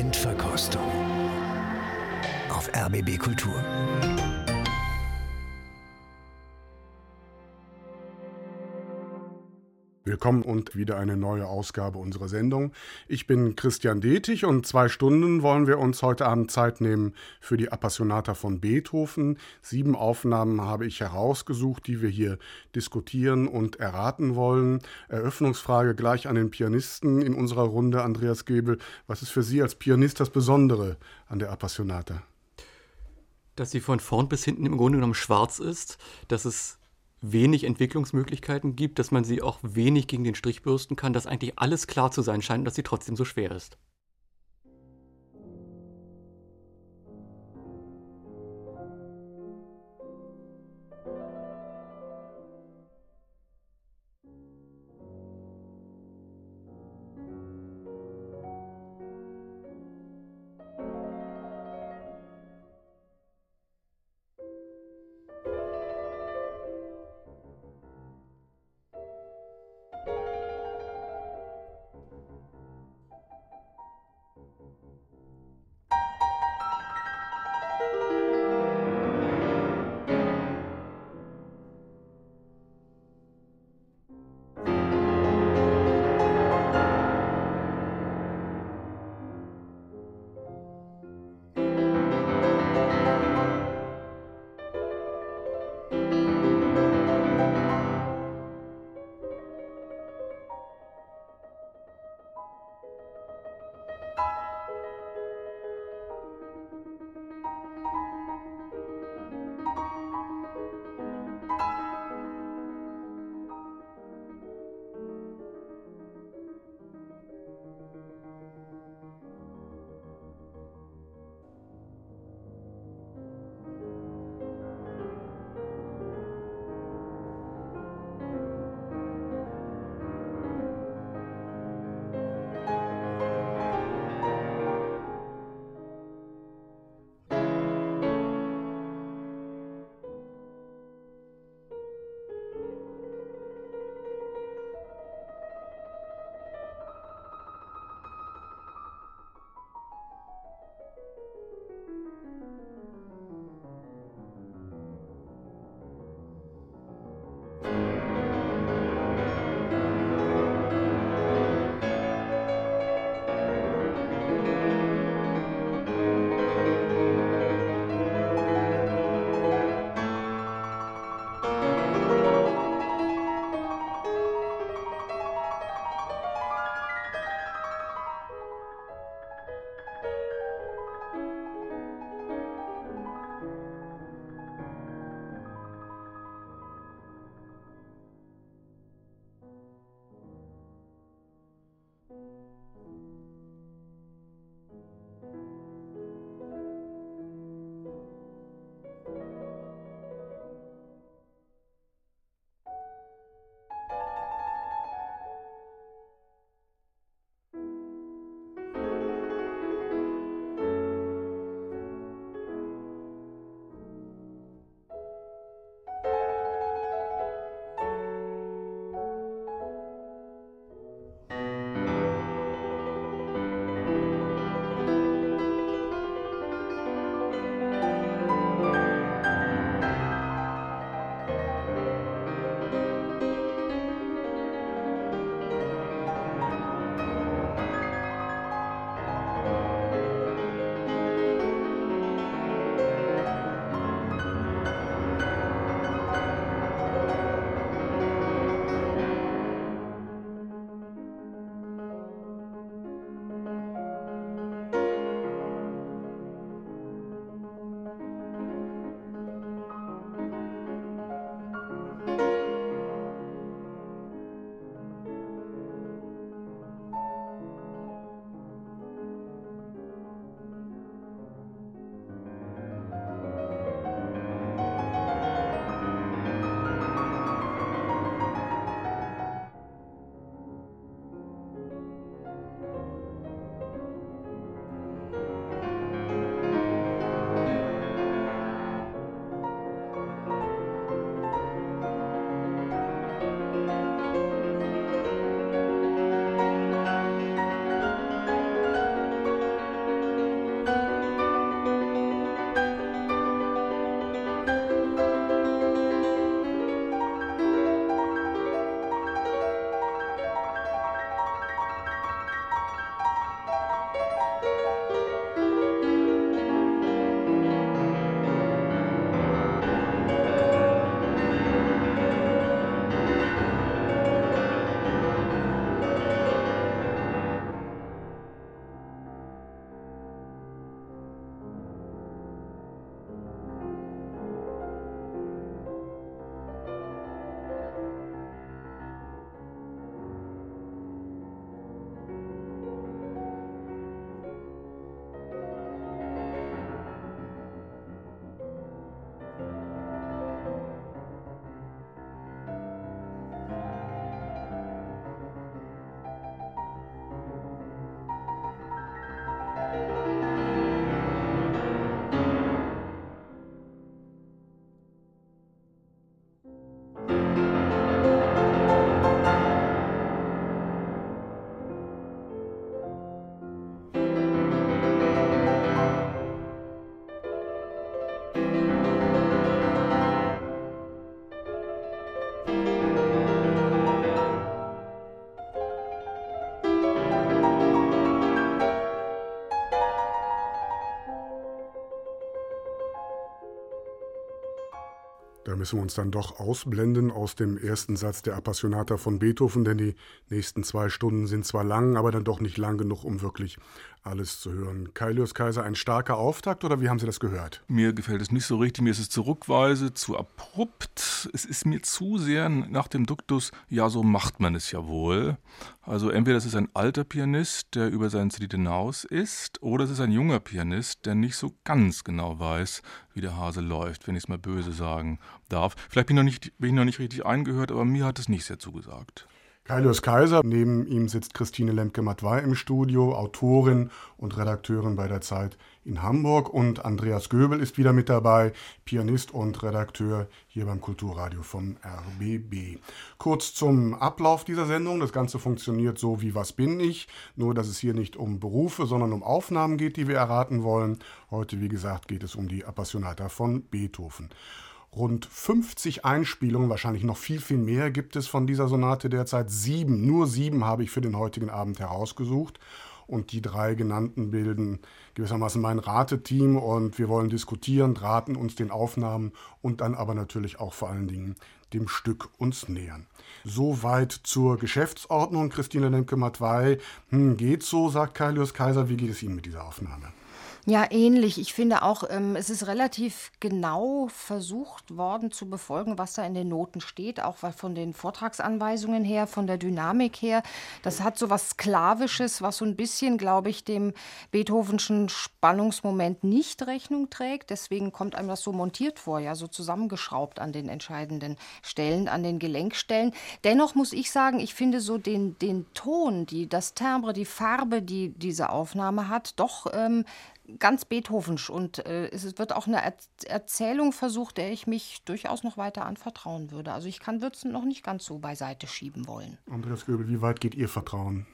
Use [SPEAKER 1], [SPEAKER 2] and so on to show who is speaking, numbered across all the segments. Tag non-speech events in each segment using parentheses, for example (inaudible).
[SPEAKER 1] Endverkostung auf RBB Kultur.
[SPEAKER 2] Willkommen und wieder eine neue Ausgabe unserer Sendung. Ich bin Christian Detig und zwei Stunden wollen wir uns heute Abend Zeit nehmen für die Appassionata von Beethoven. Sieben Aufnahmen habe ich herausgesucht, die wir hier diskutieren und erraten wollen. Eröffnungsfrage gleich an den Pianisten in unserer Runde, Andreas Gebel. Was ist für Sie als Pianist das Besondere an der Appassionata?
[SPEAKER 3] Dass sie von vorn bis hinten im Grunde genommen schwarz ist, dass es wenig Entwicklungsmöglichkeiten gibt, dass man sie auch wenig gegen den Strich bürsten kann, dass eigentlich alles klar zu sein scheint und dass sie trotzdem so schwer ist.
[SPEAKER 2] müssen wir uns dann doch ausblenden aus dem ersten Satz der Appassionata von Beethoven, denn die nächsten zwei Stunden sind zwar lang, aber dann doch nicht lang genug, um wirklich alles zu hören. Kailius Kaiser, ein starker Auftakt oder wie haben Sie das gehört?
[SPEAKER 4] Mir gefällt es nicht so richtig, mir ist es zurückweise, zu abrupt. Es ist mir zu sehr nach dem Duktus, ja, so macht man es ja wohl. Also entweder es ist ein alter Pianist, der über seinen Zenit hinaus ist, oder es ist ein junger Pianist, der nicht so ganz genau weiß, wie der Hase läuft, wenn ich es mal böse sagen darf. Vielleicht bin ich, noch nicht, bin ich noch nicht richtig eingehört, aber mir hat es nicht sehr zugesagt.
[SPEAKER 2] Kailius Kaiser, neben ihm sitzt Christine Lemke-Matwei im Studio, Autorin und Redakteurin bei der Zeit in Hamburg und Andreas Göbel ist wieder mit dabei, Pianist und Redakteur hier beim Kulturradio vom RBB. Kurz zum Ablauf dieser Sendung. Das Ganze funktioniert so wie Was bin ich? Nur, dass es hier nicht um Berufe, sondern um Aufnahmen geht, die wir erraten wollen. Heute, wie gesagt, geht es um die Appassionata von Beethoven. Rund 50 Einspielungen, wahrscheinlich noch viel, viel mehr gibt es von dieser Sonate derzeit. Sieben, nur sieben habe ich für den heutigen Abend herausgesucht. Und die drei genannten bilden gewissermaßen mein Rateteam und wir wollen diskutieren, raten uns den Aufnahmen und dann aber natürlich auch vor allen Dingen dem Stück uns nähern. Soweit zur Geschäftsordnung. Christine Lemke-Matwei, hm, geht so, sagt Kailius Kaiser. Wie geht es Ihnen mit dieser Aufnahme?
[SPEAKER 5] Ja, ähnlich. Ich finde auch, ähm, es ist relativ genau versucht worden zu befolgen, was da in den Noten steht, auch von den Vortragsanweisungen her, von der Dynamik her. Das hat so was Sklavisches, was so ein bisschen, glaube ich, dem Beethovenschen Spannungsmoment nicht Rechnung trägt. Deswegen kommt einem das so montiert vor, ja, so zusammengeschraubt an den entscheidenden Stellen, an den Gelenkstellen. Dennoch muss ich sagen, ich finde so den, den Ton, die, das Timbre, die Farbe, die diese Aufnahme hat, doch ähm, ganz Beethovensch und äh, es wird auch eine er Erzählung versucht, der ich mich durchaus noch weiter anvertrauen würde. Also ich kann Würzen noch nicht ganz so beiseite schieben wollen.
[SPEAKER 2] Andreas Göbel, wie weit geht Ihr Vertrauen?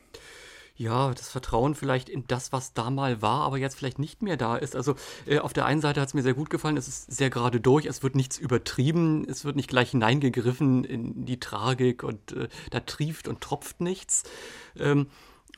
[SPEAKER 3] ja, das Vertrauen vielleicht in das, was da mal war, aber jetzt vielleicht nicht mehr da ist. Also äh, auf der einen Seite hat es mir sehr gut gefallen, es ist sehr gerade durch, es wird nichts übertrieben, es wird nicht gleich hineingegriffen in die Tragik und äh, da trieft und tropft nichts. Ähm,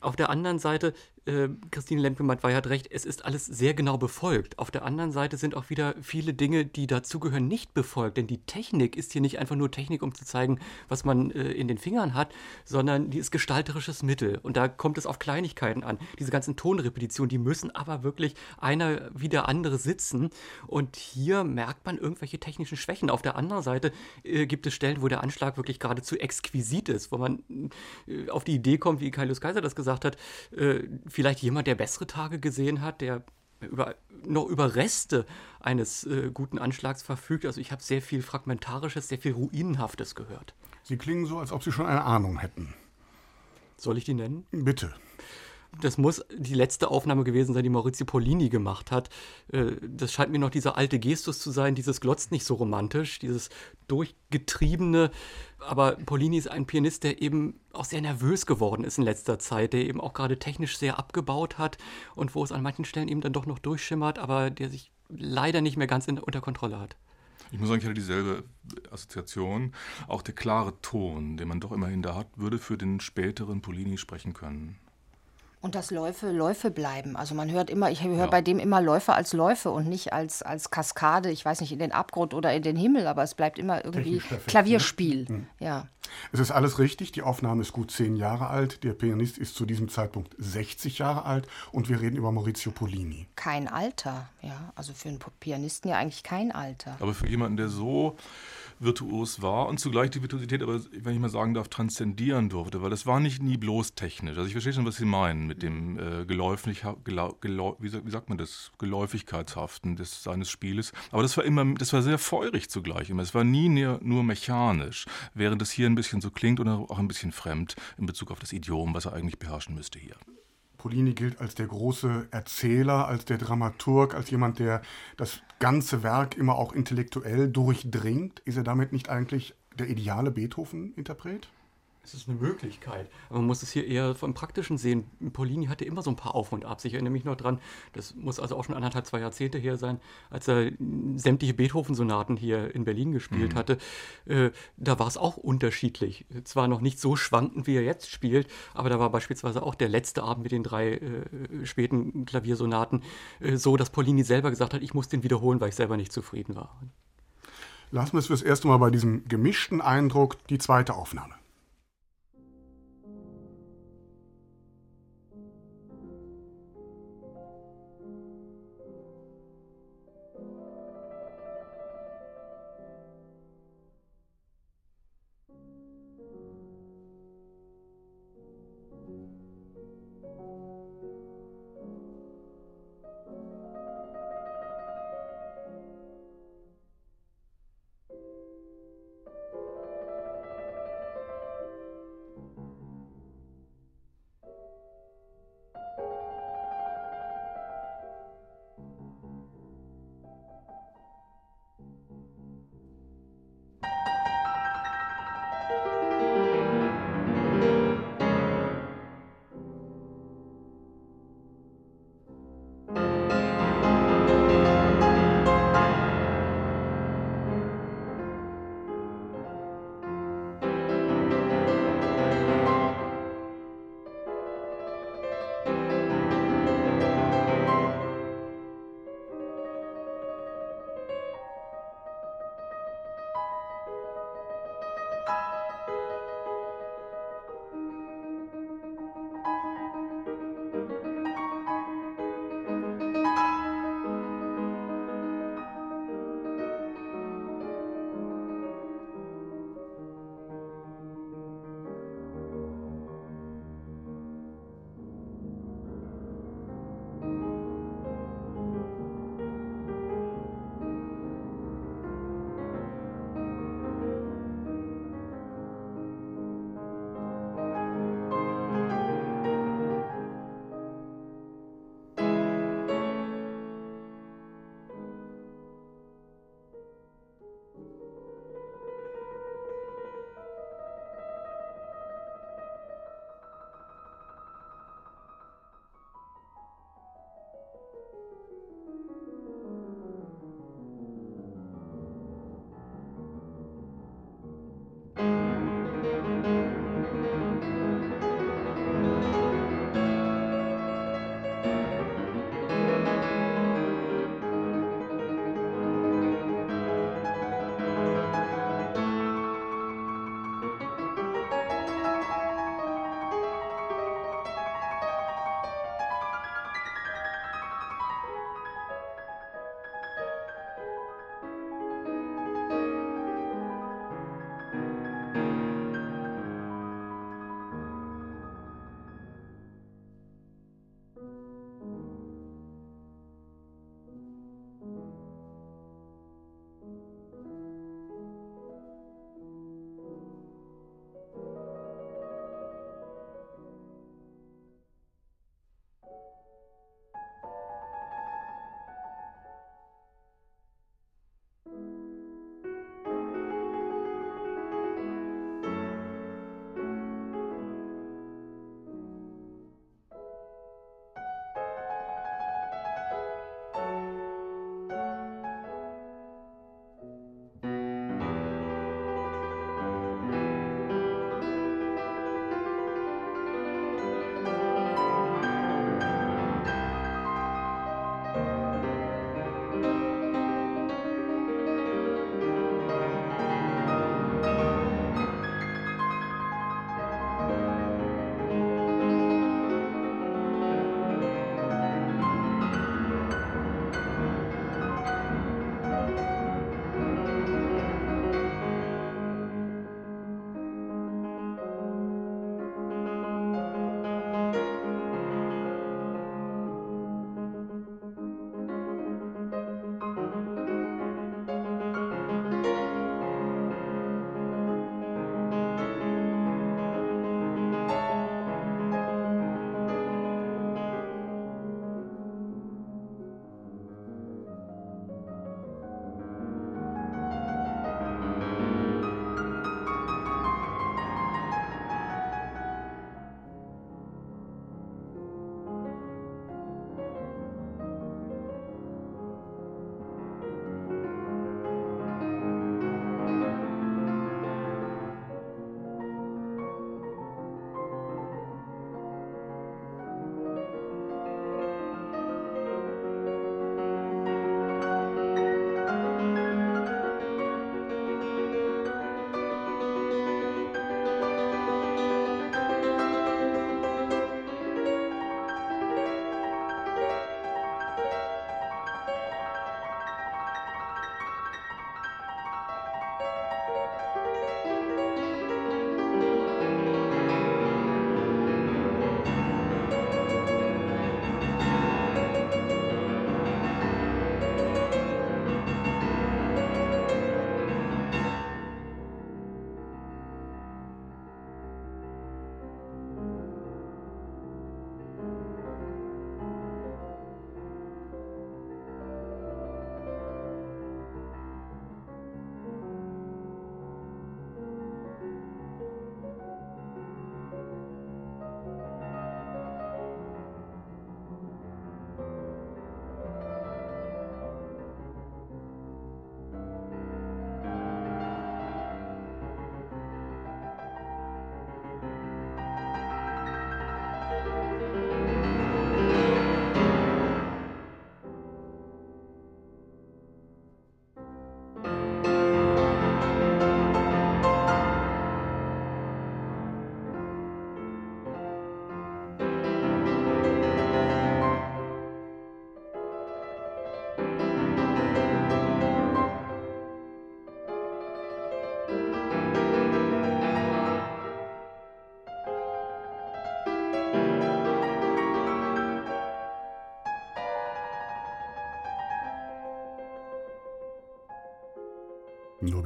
[SPEAKER 3] auf der anderen Seite äh, Christine Lemke-Mattwey hat recht, es ist alles sehr genau befolgt. Auf der anderen Seite sind auch wieder viele Dinge, die dazugehören, nicht befolgt. Denn die Technik ist hier nicht einfach nur Technik, um zu zeigen, was man äh, in den Fingern hat, sondern die ist gestalterisches Mittel. Und da kommt es auf Kleinigkeiten an. Diese ganzen Tonrepetitionen, die müssen aber wirklich einer wie der andere sitzen. Und hier merkt man irgendwelche technischen Schwächen. Auf der anderen Seite äh, gibt es Stellen, wo der Anschlag wirklich geradezu exquisit ist, wo man äh, auf die Idee kommt, wie Kaius Kaiser das gesagt hat, äh, vielleicht jemand, der bessere Tage gesehen hat, der über, noch über Reste eines äh, guten Anschlags verfügt. Also ich habe sehr viel Fragmentarisches, sehr viel Ruinenhaftes gehört.
[SPEAKER 2] Sie klingen so, als ob Sie schon eine Ahnung hätten.
[SPEAKER 3] Soll ich die nennen?
[SPEAKER 2] Bitte
[SPEAKER 3] das muss die letzte Aufnahme gewesen sein, die Maurizio Polini gemacht hat. Äh, das scheint mir noch dieser alte Gestus zu sein, dieses glotzt nicht so romantisch, dieses durchgetriebene. Aber Polini ist ein Pianist, der eben auch sehr nervös geworden ist in letzter Zeit, der eben auch gerade technisch sehr abgebaut hat und wo es an manchen Stellen eben dann doch noch durchschimmert, aber der sich leider nicht mehr ganz in, unter Kontrolle hat.
[SPEAKER 4] Ich muss sagen, ich hatte dieselbe Assoziation. Auch der klare Ton, den man doch immerhin da hat, würde für den späteren Polini sprechen können.
[SPEAKER 5] Und dass Läufe Läufe bleiben. Also man hört immer, ich höre ja. bei dem immer Läufe als Läufe und nicht als, als Kaskade, ich weiß nicht, in den Abgrund oder in den Himmel, aber es bleibt immer irgendwie ne? Klavierspiel. Ne? Ja.
[SPEAKER 2] Es ist alles richtig, die Aufnahme ist gut zehn Jahre alt, der Pianist ist zu diesem Zeitpunkt 60 Jahre alt und wir reden über Maurizio Polini.
[SPEAKER 5] Kein Alter, ja. Also für einen Pianisten ja eigentlich kein Alter.
[SPEAKER 4] Aber für jemanden, der so virtuos war und zugleich die Virtuosität, aber wenn ich mal sagen darf, transzendieren durfte, weil das war nicht nie bloß technisch. Also ich verstehe schon, was Sie meinen mit dem äh, geläufig, gelau, gelau, wie, wie, sagt man das, Geläufigkeitshaften des, seines Spieles. Aber das war immer, das war sehr feurig zugleich immer. Es war nie nur, nur mechanisch, während es hier ein bisschen so klingt und auch ein bisschen fremd in Bezug auf das Idiom, was er eigentlich beherrschen müsste hier.
[SPEAKER 2] Polini gilt als der große Erzähler, als der Dramaturg, als jemand, der das ganze Werk immer auch intellektuell durchdringt. Ist er damit nicht eigentlich der ideale Beethoven-Interpret?
[SPEAKER 3] Es ist eine Möglichkeit. Aber man muss es hier eher vom Praktischen sehen. Polini hatte immer so ein paar Auf und Abs. Ich erinnere mich noch dran, das muss also auch schon anderthalb, zwei Jahrzehnte her sein, als er sämtliche Beethoven-Sonaten hier in Berlin gespielt mhm. hatte. Äh, da war es auch unterschiedlich. Zwar noch nicht so schwankend, wie er jetzt spielt, aber da war beispielsweise auch der letzte Abend mit den drei äh, späten Klaviersonaten äh, so, dass Polini selber gesagt hat, ich muss den wiederholen, weil ich selber nicht zufrieden war.
[SPEAKER 2] Lassen wir es fürs erste Mal bei diesem gemischten Eindruck die zweite Aufnahme.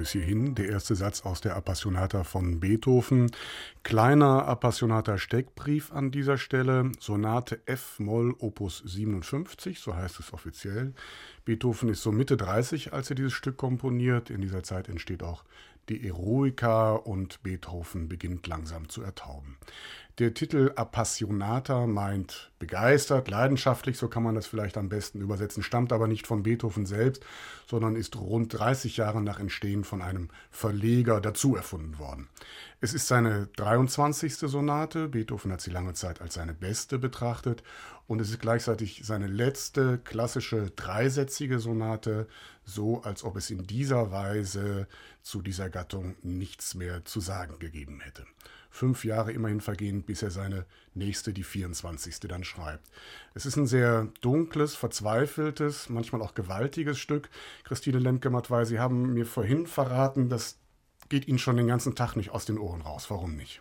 [SPEAKER 2] Bis hierhin der erste Satz aus der Appassionata von Beethoven. Kleiner Appassionata Steckbrief an dieser Stelle. Sonate F-Moll Opus 57, so heißt es offiziell. Beethoven ist so Mitte 30, als er dieses Stück komponiert. In dieser Zeit entsteht auch die Eroica und Beethoven beginnt langsam zu ertauben. Der Titel Appassionata meint begeistert, leidenschaftlich, so kann man das vielleicht am besten übersetzen, stammt aber nicht von Beethoven selbst, sondern ist rund 30 Jahre nach Entstehen von einem Verleger dazu erfunden worden. Es ist seine 23. Sonate, Beethoven hat sie lange Zeit als seine beste betrachtet und es ist gleichzeitig seine letzte klassische dreisätzige Sonate, so als ob es in dieser Weise zu dieser Gattung nichts mehr zu sagen gegeben hätte fünf Jahre immerhin vergehen, bis er seine nächste, die 24. dann schreibt. Es ist ein sehr dunkles, verzweifeltes, manchmal auch gewaltiges Stück. Christine Lemke-Matwei, Sie haben mir vorhin verraten, das geht Ihnen schon den ganzen Tag nicht aus den Ohren raus. Warum nicht?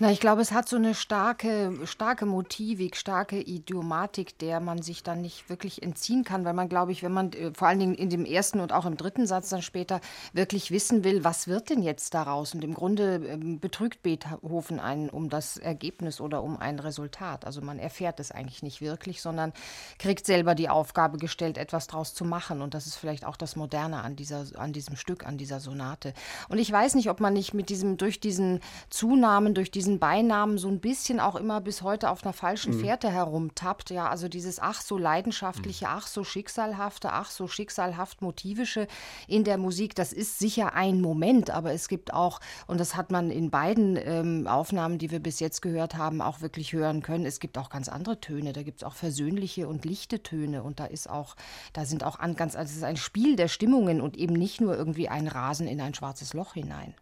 [SPEAKER 5] Na, ich glaube, es hat so eine starke, starke Motivik, starke Idiomatik, der man sich dann nicht wirklich entziehen kann, weil man, glaube ich, wenn man äh, vor allen Dingen in dem ersten und auch im dritten Satz dann später wirklich wissen will, was wird denn jetzt daraus? Und im Grunde ähm, betrügt Beethoven einen um das Ergebnis oder um ein Resultat. Also man erfährt es eigentlich nicht wirklich, sondern kriegt selber die Aufgabe gestellt, etwas daraus zu machen. Und das ist vielleicht auch das Moderne an, dieser, an diesem Stück, an dieser Sonate. Und ich weiß nicht, ob man nicht mit diesem, durch diesen Zunahmen, durch diesen diesen Beinamen so ein bisschen auch immer bis heute auf einer falschen mhm. Fährte herumtappt. Ja, also dieses ach so leidenschaftliche, mhm. ach so schicksalhafte, ach so schicksalhaft motivische in der Musik, das ist sicher ein Moment, aber es gibt auch, und das hat man in beiden ähm, Aufnahmen, die wir bis jetzt gehört haben, auch wirklich hören können, es gibt auch ganz andere Töne. Da gibt es auch versöhnliche und lichte Töne und da ist auch, da sind auch an, ganz, also es ist ein Spiel der Stimmungen und eben nicht nur irgendwie ein Rasen in ein schwarzes Loch hinein.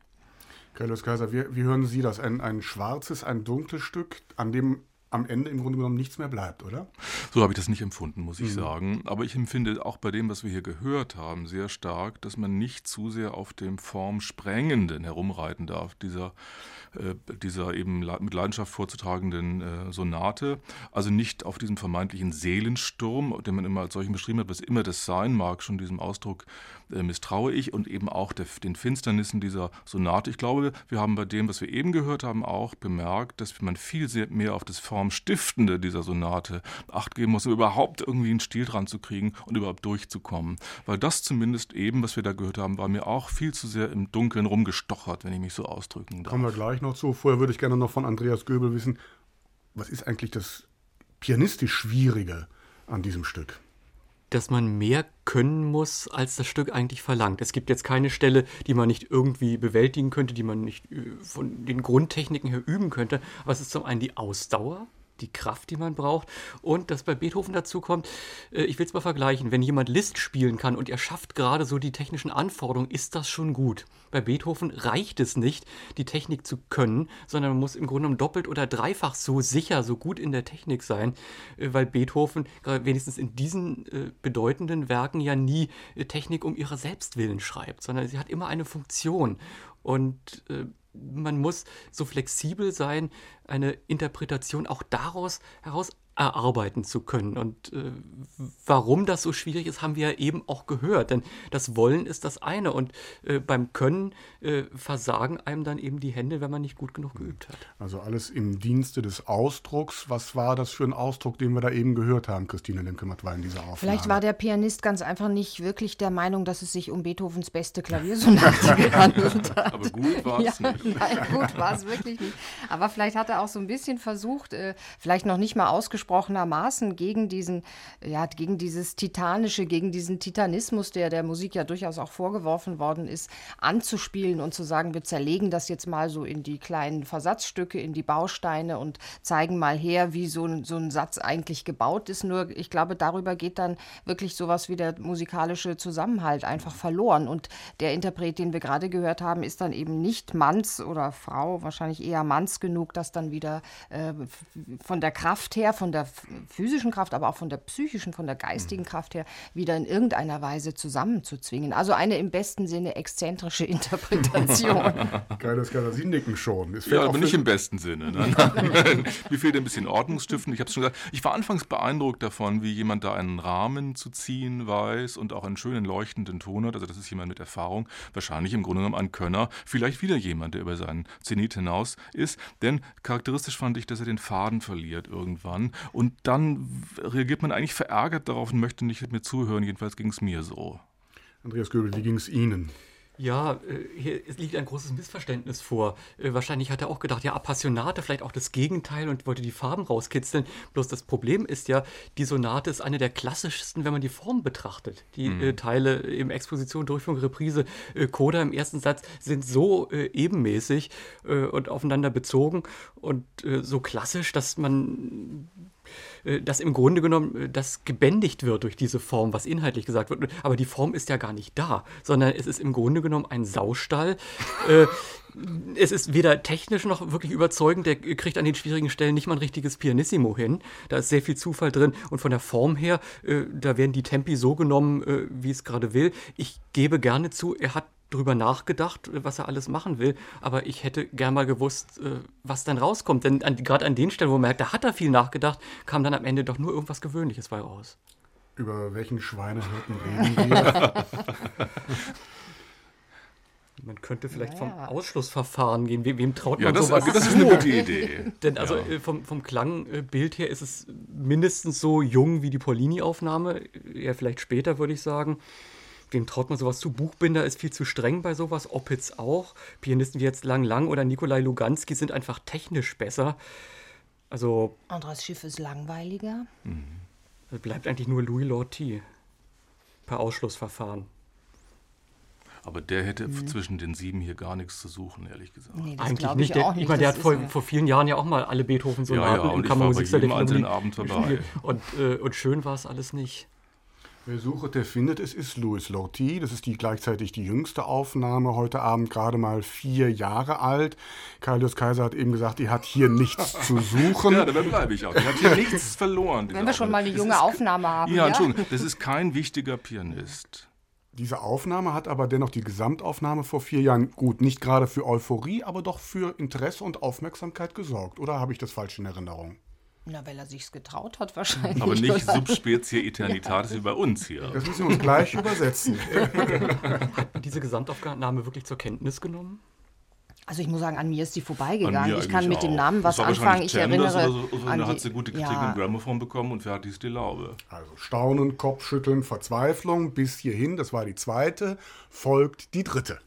[SPEAKER 2] Carlos Kaiser, wie, wie hören Sie das? Ein, ein schwarzes, ein dunkles Stück, an dem am Ende im Grunde genommen nichts mehr bleibt, oder?
[SPEAKER 4] So habe ich das nicht empfunden, muss ich mhm. sagen. Aber ich empfinde auch bei dem, was wir hier gehört haben, sehr stark, dass man nicht zu sehr auf dem Formsprengenden herumreiten darf, dieser äh, dieser eben mit Leidenschaft vorzutragenden äh, Sonate. Also nicht auf diesem vermeintlichen Seelensturm, den man immer als solchen beschrieben hat, was immer das sein mag, schon diesem Ausdruck äh, misstraue ich und eben auch der, den Finsternissen dieser Sonate. Ich glaube, wir haben bei dem, was wir eben gehört haben, auch bemerkt, dass man viel mehr auf das Formstiftende dieser Sonate Acht geben muss, um überhaupt irgendwie einen Stil dran zu kriegen und überhaupt durchzukommen. Weil das zumindest eben, was wir da gehört haben, war mir auch viel zu sehr im Dunkeln rumgestochert, wenn ich mich so ausdrücken darf.
[SPEAKER 2] Kommen wir gleich noch zu. Vorher würde ich gerne noch von Andreas Göbel wissen, was ist eigentlich das pianistisch Schwierige an diesem Stück?
[SPEAKER 3] Dass man mehr können muss, als das Stück eigentlich verlangt. Es gibt jetzt keine Stelle, die man nicht irgendwie bewältigen könnte, die man nicht äh, von den Grundtechniken her üben könnte. Es ist zum einen die Ausdauer, die Kraft, die man braucht. Und das bei Beethoven dazu kommt, äh, ich will es mal vergleichen, wenn jemand List spielen kann und er schafft gerade so die technischen Anforderungen, ist das schon gut. Bei Beethoven reicht es nicht, die Technik zu können, sondern man muss im Grunde genommen doppelt oder dreifach so sicher, so gut in der Technik sein, äh, weil Beethoven wenigstens in diesen äh, bedeutenden Werken ja nie Technik um ihrer Selbstwillen schreibt, sondern sie hat immer eine Funktion. Und man muss so flexibel sein, eine Interpretation auch daraus heraus erarbeiten zu können. Und äh, warum das so schwierig ist, haben wir ja eben auch gehört. Denn das Wollen ist das eine und äh, beim Können äh, versagen einem dann eben die Hände, wenn man nicht gut genug geübt hat.
[SPEAKER 2] Also alles im Dienste des Ausdrucks. Was war das für ein Ausdruck, den wir da eben gehört haben, Christine Lemkemert war in dieser Aufnahme?
[SPEAKER 5] Vielleicht war der Pianist ganz einfach nicht wirklich der Meinung, dass es sich um Beethovens beste Klaviersonate (laughs) gehandelt hat.
[SPEAKER 4] Aber gut war es ja, nicht.
[SPEAKER 5] Nein, gut war es wirklich nicht. Aber vielleicht hat er auch so ein bisschen versucht, äh, vielleicht noch nicht mal ausgesprochen, ausgesprochenermaßen gegen diesen, ja, gegen dieses Titanische, gegen diesen Titanismus, der der Musik ja durchaus auch vorgeworfen worden ist, anzuspielen und zu sagen, wir zerlegen das jetzt mal so in die kleinen Versatzstücke, in die Bausteine und zeigen mal her, wie so ein, so ein Satz eigentlich gebaut ist. Nur ich glaube, darüber geht dann wirklich sowas wie der musikalische Zusammenhalt einfach verloren. Und der Interpret, den wir gerade gehört haben, ist dann eben nicht Manns oder Frau, wahrscheinlich eher Manns genug, das dann wieder äh, von der Kraft her, von der physischen Kraft, aber auch von der psychischen, von der geistigen mhm. Kraft her, wieder in irgendeiner Weise zusammenzuzwingen. Also eine im besten Sinne exzentrische (laughs) Interpretation.
[SPEAKER 2] Geiles Geiler, Sie nicken schon.
[SPEAKER 4] ja, aber nicht im besten Sinne. Ne? (laughs) (laughs) Mir fehlt ein bisschen Ordnungsstiften. Ich habe schon gesagt, ich war anfangs beeindruckt davon, wie jemand da einen Rahmen zu ziehen weiß und auch einen schönen leuchtenden Ton hat. Also das ist jemand mit Erfahrung, wahrscheinlich im Grunde genommen ein Könner, vielleicht wieder jemand, der über seinen Zenit hinaus ist. Denn charakteristisch fand ich, dass er den Faden verliert irgendwann und dann reagiert man eigentlich verärgert darauf und möchte nicht mit mir zuhören. Jedenfalls ging es mir so.
[SPEAKER 2] Andreas Göbel, wie ging es Ihnen?
[SPEAKER 3] Ja, äh, hier liegt ein großes Missverständnis vor. Äh, wahrscheinlich hat er auch gedacht, ja, Appassionate, vielleicht auch das Gegenteil und wollte die Farben rauskitzeln. Bloß das Problem ist ja, die Sonate ist eine der klassischsten, wenn man die Form betrachtet. Die mhm. äh, Teile im Exposition, Durchführung, Reprise, äh, Coda im ersten Satz sind so äh, ebenmäßig äh, und aufeinander bezogen und so klassisch, dass man dass im Grunde genommen äh, das gebändigt wird durch diese Form, was inhaltlich gesagt wird. Aber die Form ist ja gar nicht da, sondern es ist im Grunde genommen ein Saustall. Äh, es ist weder technisch noch wirklich überzeugend. Der kriegt an den schwierigen Stellen nicht mal ein richtiges Pianissimo hin. Da ist sehr viel Zufall drin. Und von der Form her, da werden die Tempi so genommen, wie es gerade will. Ich gebe gerne zu, er hat drüber nachgedacht, was er alles machen will, aber ich hätte gern mal gewusst, äh, was dann rauskommt. Denn gerade an den Stellen, wo man merkt, da hat er viel nachgedacht, kam dann am Ende doch nur irgendwas Gewöhnliches bei raus.
[SPEAKER 2] Über welchen Schweinehirten reden wir? (laughs)
[SPEAKER 3] Man könnte vielleicht ja, vom Ausschlussverfahren gehen. We wem traut
[SPEAKER 4] ja,
[SPEAKER 3] man
[SPEAKER 4] das,
[SPEAKER 3] sowas
[SPEAKER 4] Das ist eine gute Idee.
[SPEAKER 3] Denn also ja. Äh, vom, vom Klangbild her ist es mindestens so jung wie die Polini-Aufnahme. Ja, vielleicht später, würde ich sagen. Wem traut man sowas zu? Buchbinder ist viel zu streng bei sowas, Opitz auch. Pianisten wie jetzt Lang Lang oder Nikolai Luganski sind einfach technisch besser. Also.
[SPEAKER 5] Andras Schiff ist langweiliger.
[SPEAKER 3] Mhm. Bleibt eigentlich nur Louis Lorty. Per Ausschlussverfahren.
[SPEAKER 4] Aber der hätte mhm. zwischen den sieben hier gar nichts zu suchen, ehrlich gesagt.
[SPEAKER 3] Nee, Eigentlich nicht. Der, nicht. Ich meine, der hat vor, vor, vielen Jahren ja auch mal alle Beethoven-Sonaten
[SPEAKER 4] ja, ja, im Kammermusikstelle Abend dabei.
[SPEAKER 3] Und, äh, und schön war es alles nicht.
[SPEAKER 2] Wer sucht, der findet. Es ist Louis Lorty. Das ist die gleichzeitig die jüngste Aufnahme. Heute Abend gerade mal vier Jahre alt. Kaius Kaiser hat eben gesagt, die hat hier nichts zu suchen. (laughs)
[SPEAKER 4] Ja, dabei bleibe ich auch. Die hat hier nichts verloren.
[SPEAKER 5] Wenn wir schon mal eine junge Aufnahme haben.
[SPEAKER 4] Ja, ja, Entschuldigung. Das ist kein wichtiger Pianist.
[SPEAKER 2] Diese Aufnahme hat aber dennoch die Gesamtaufnahme vor vier Jahren gut, nicht gerade für Euphorie, aber doch für Interesse und Aufmerksamkeit gesorgt. Oder habe ich das falsch in Erinnerung?
[SPEAKER 5] Na, weil er sich's getraut hat wahrscheinlich.
[SPEAKER 4] Aber nicht oder? Subspezie (laughs) Eternitatis wie bei uns hier.
[SPEAKER 2] Das müssen wir uns gleich übersetzen. (laughs)
[SPEAKER 3] Hat diese Gesamtaufnahme wirklich zur Kenntnis genommen?
[SPEAKER 5] Also ich muss sagen, an mir ist die vorbeigegangen. Ich kann mit auch. dem Namen was anfangen. Ich erinnere oder
[SPEAKER 4] so, an hat sie gute Kritik ja. im Grammophon bekommen und fertig ist die Laube.
[SPEAKER 2] Also Staunen, Kopfschütteln, Verzweiflung bis hierhin, das war die zweite, folgt die dritte.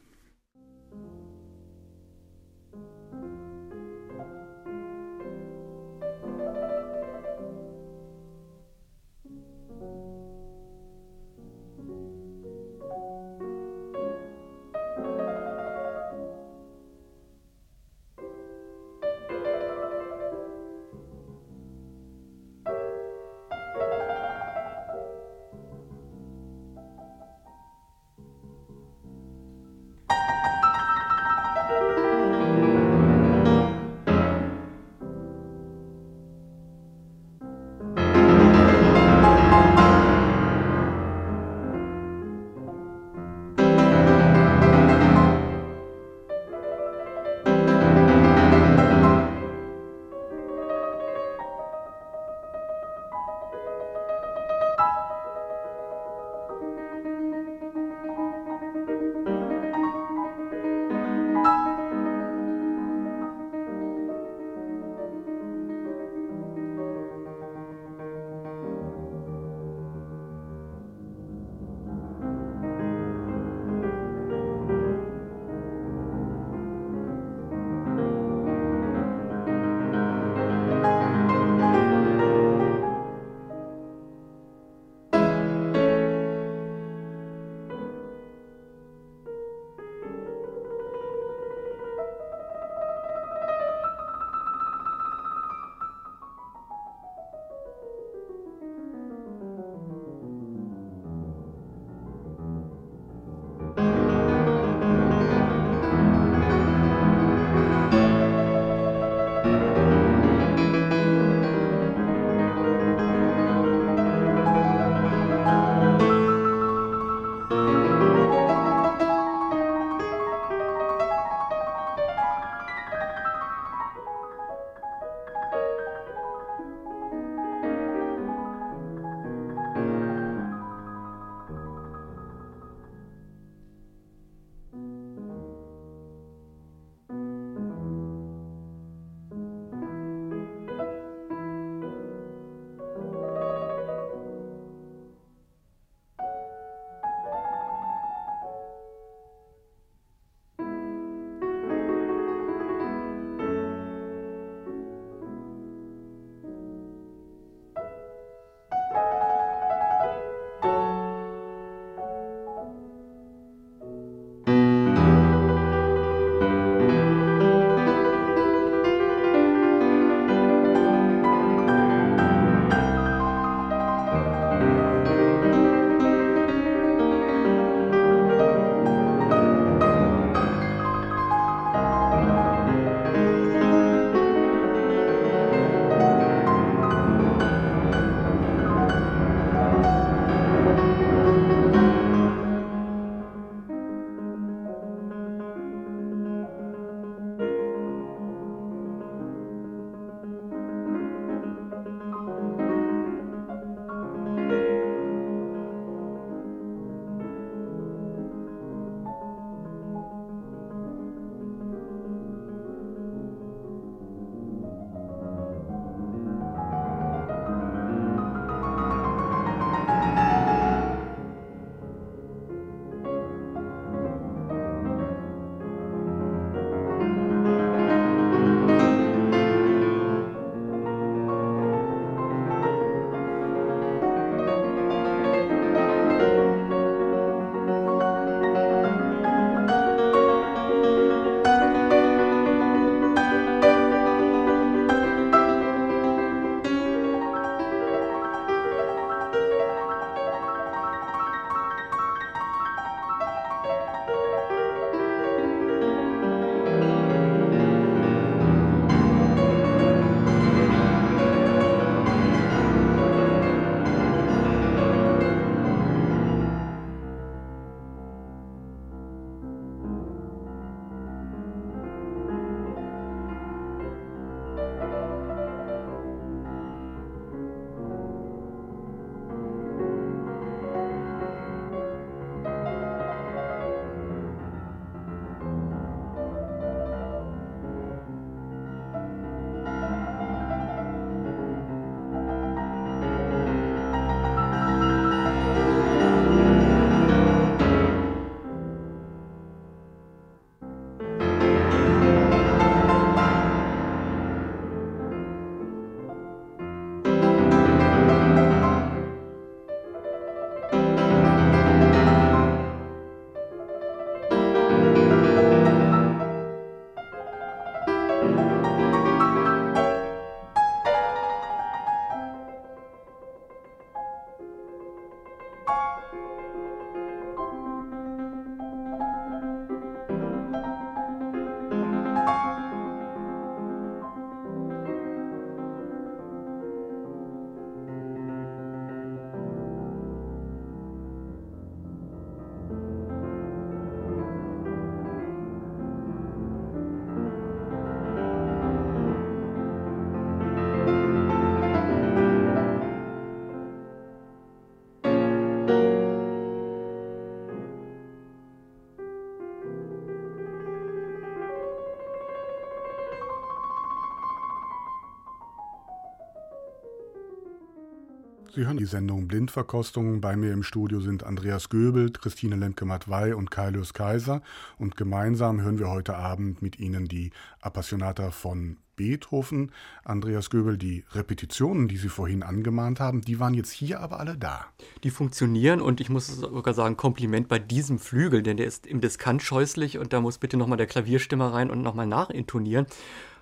[SPEAKER 2] Sie hören die Sendung Blindverkostung. Bei mir im Studio sind Andreas Göbel, Christine Lemke-Matwei und Kailius Kaiser. Und gemeinsam hören wir heute Abend mit Ihnen die Appassionata von Beethoven. Andreas Göbel, die Repetitionen, die Sie vorhin angemahnt haben, die waren jetzt hier aber alle da.
[SPEAKER 3] Die funktionieren und ich muss sogar sagen, Kompliment bei diesem Flügel, denn der ist im Diskant scheußlich und da muss bitte nochmal der Klavierstimmer rein und nochmal nachintonieren.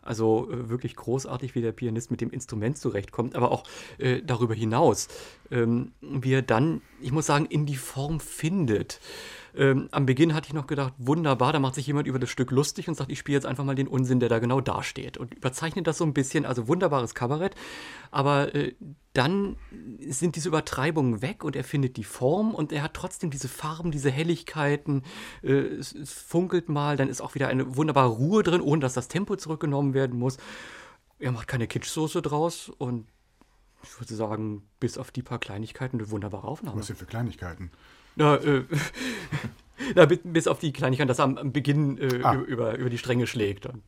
[SPEAKER 3] Also äh, wirklich großartig, wie der Pianist mit dem Instrument zurechtkommt, aber auch äh, darüber hinaus, ähm, wie er dann, ich muss sagen, in die Form findet. Ähm, am Beginn hatte ich noch gedacht, wunderbar, da macht sich jemand über das Stück lustig und sagt, ich spiele jetzt einfach mal den Unsinn, der da genau dasteht. Und überzeichnet das so ein bisschen, also wunderbares Kabarett. Aber äh, dann sind diese Übertreibungen weg und er findet die Form und er hat trotzdem diese Farben, diese Helligkeiten. Äh, es, es funkelt mal, dann ist auch wieder eine wunderbare Ruhe drin, ohne dass das Tempo zurückgenommen werden muss. Er macht keine Kitschsoße draus und ich würde sagen, bis auf die paar Kleinigkeiten eine wunderbare Aufnahme.
[SPEAKER 2] Was sind für Kleinigkeiten?
[SPEAKER 3] Na, äh, (laughs) na, bis auf die Kleinigkeit, dass er am Beginn äh, ah. über, über die Stränge schlägt. Und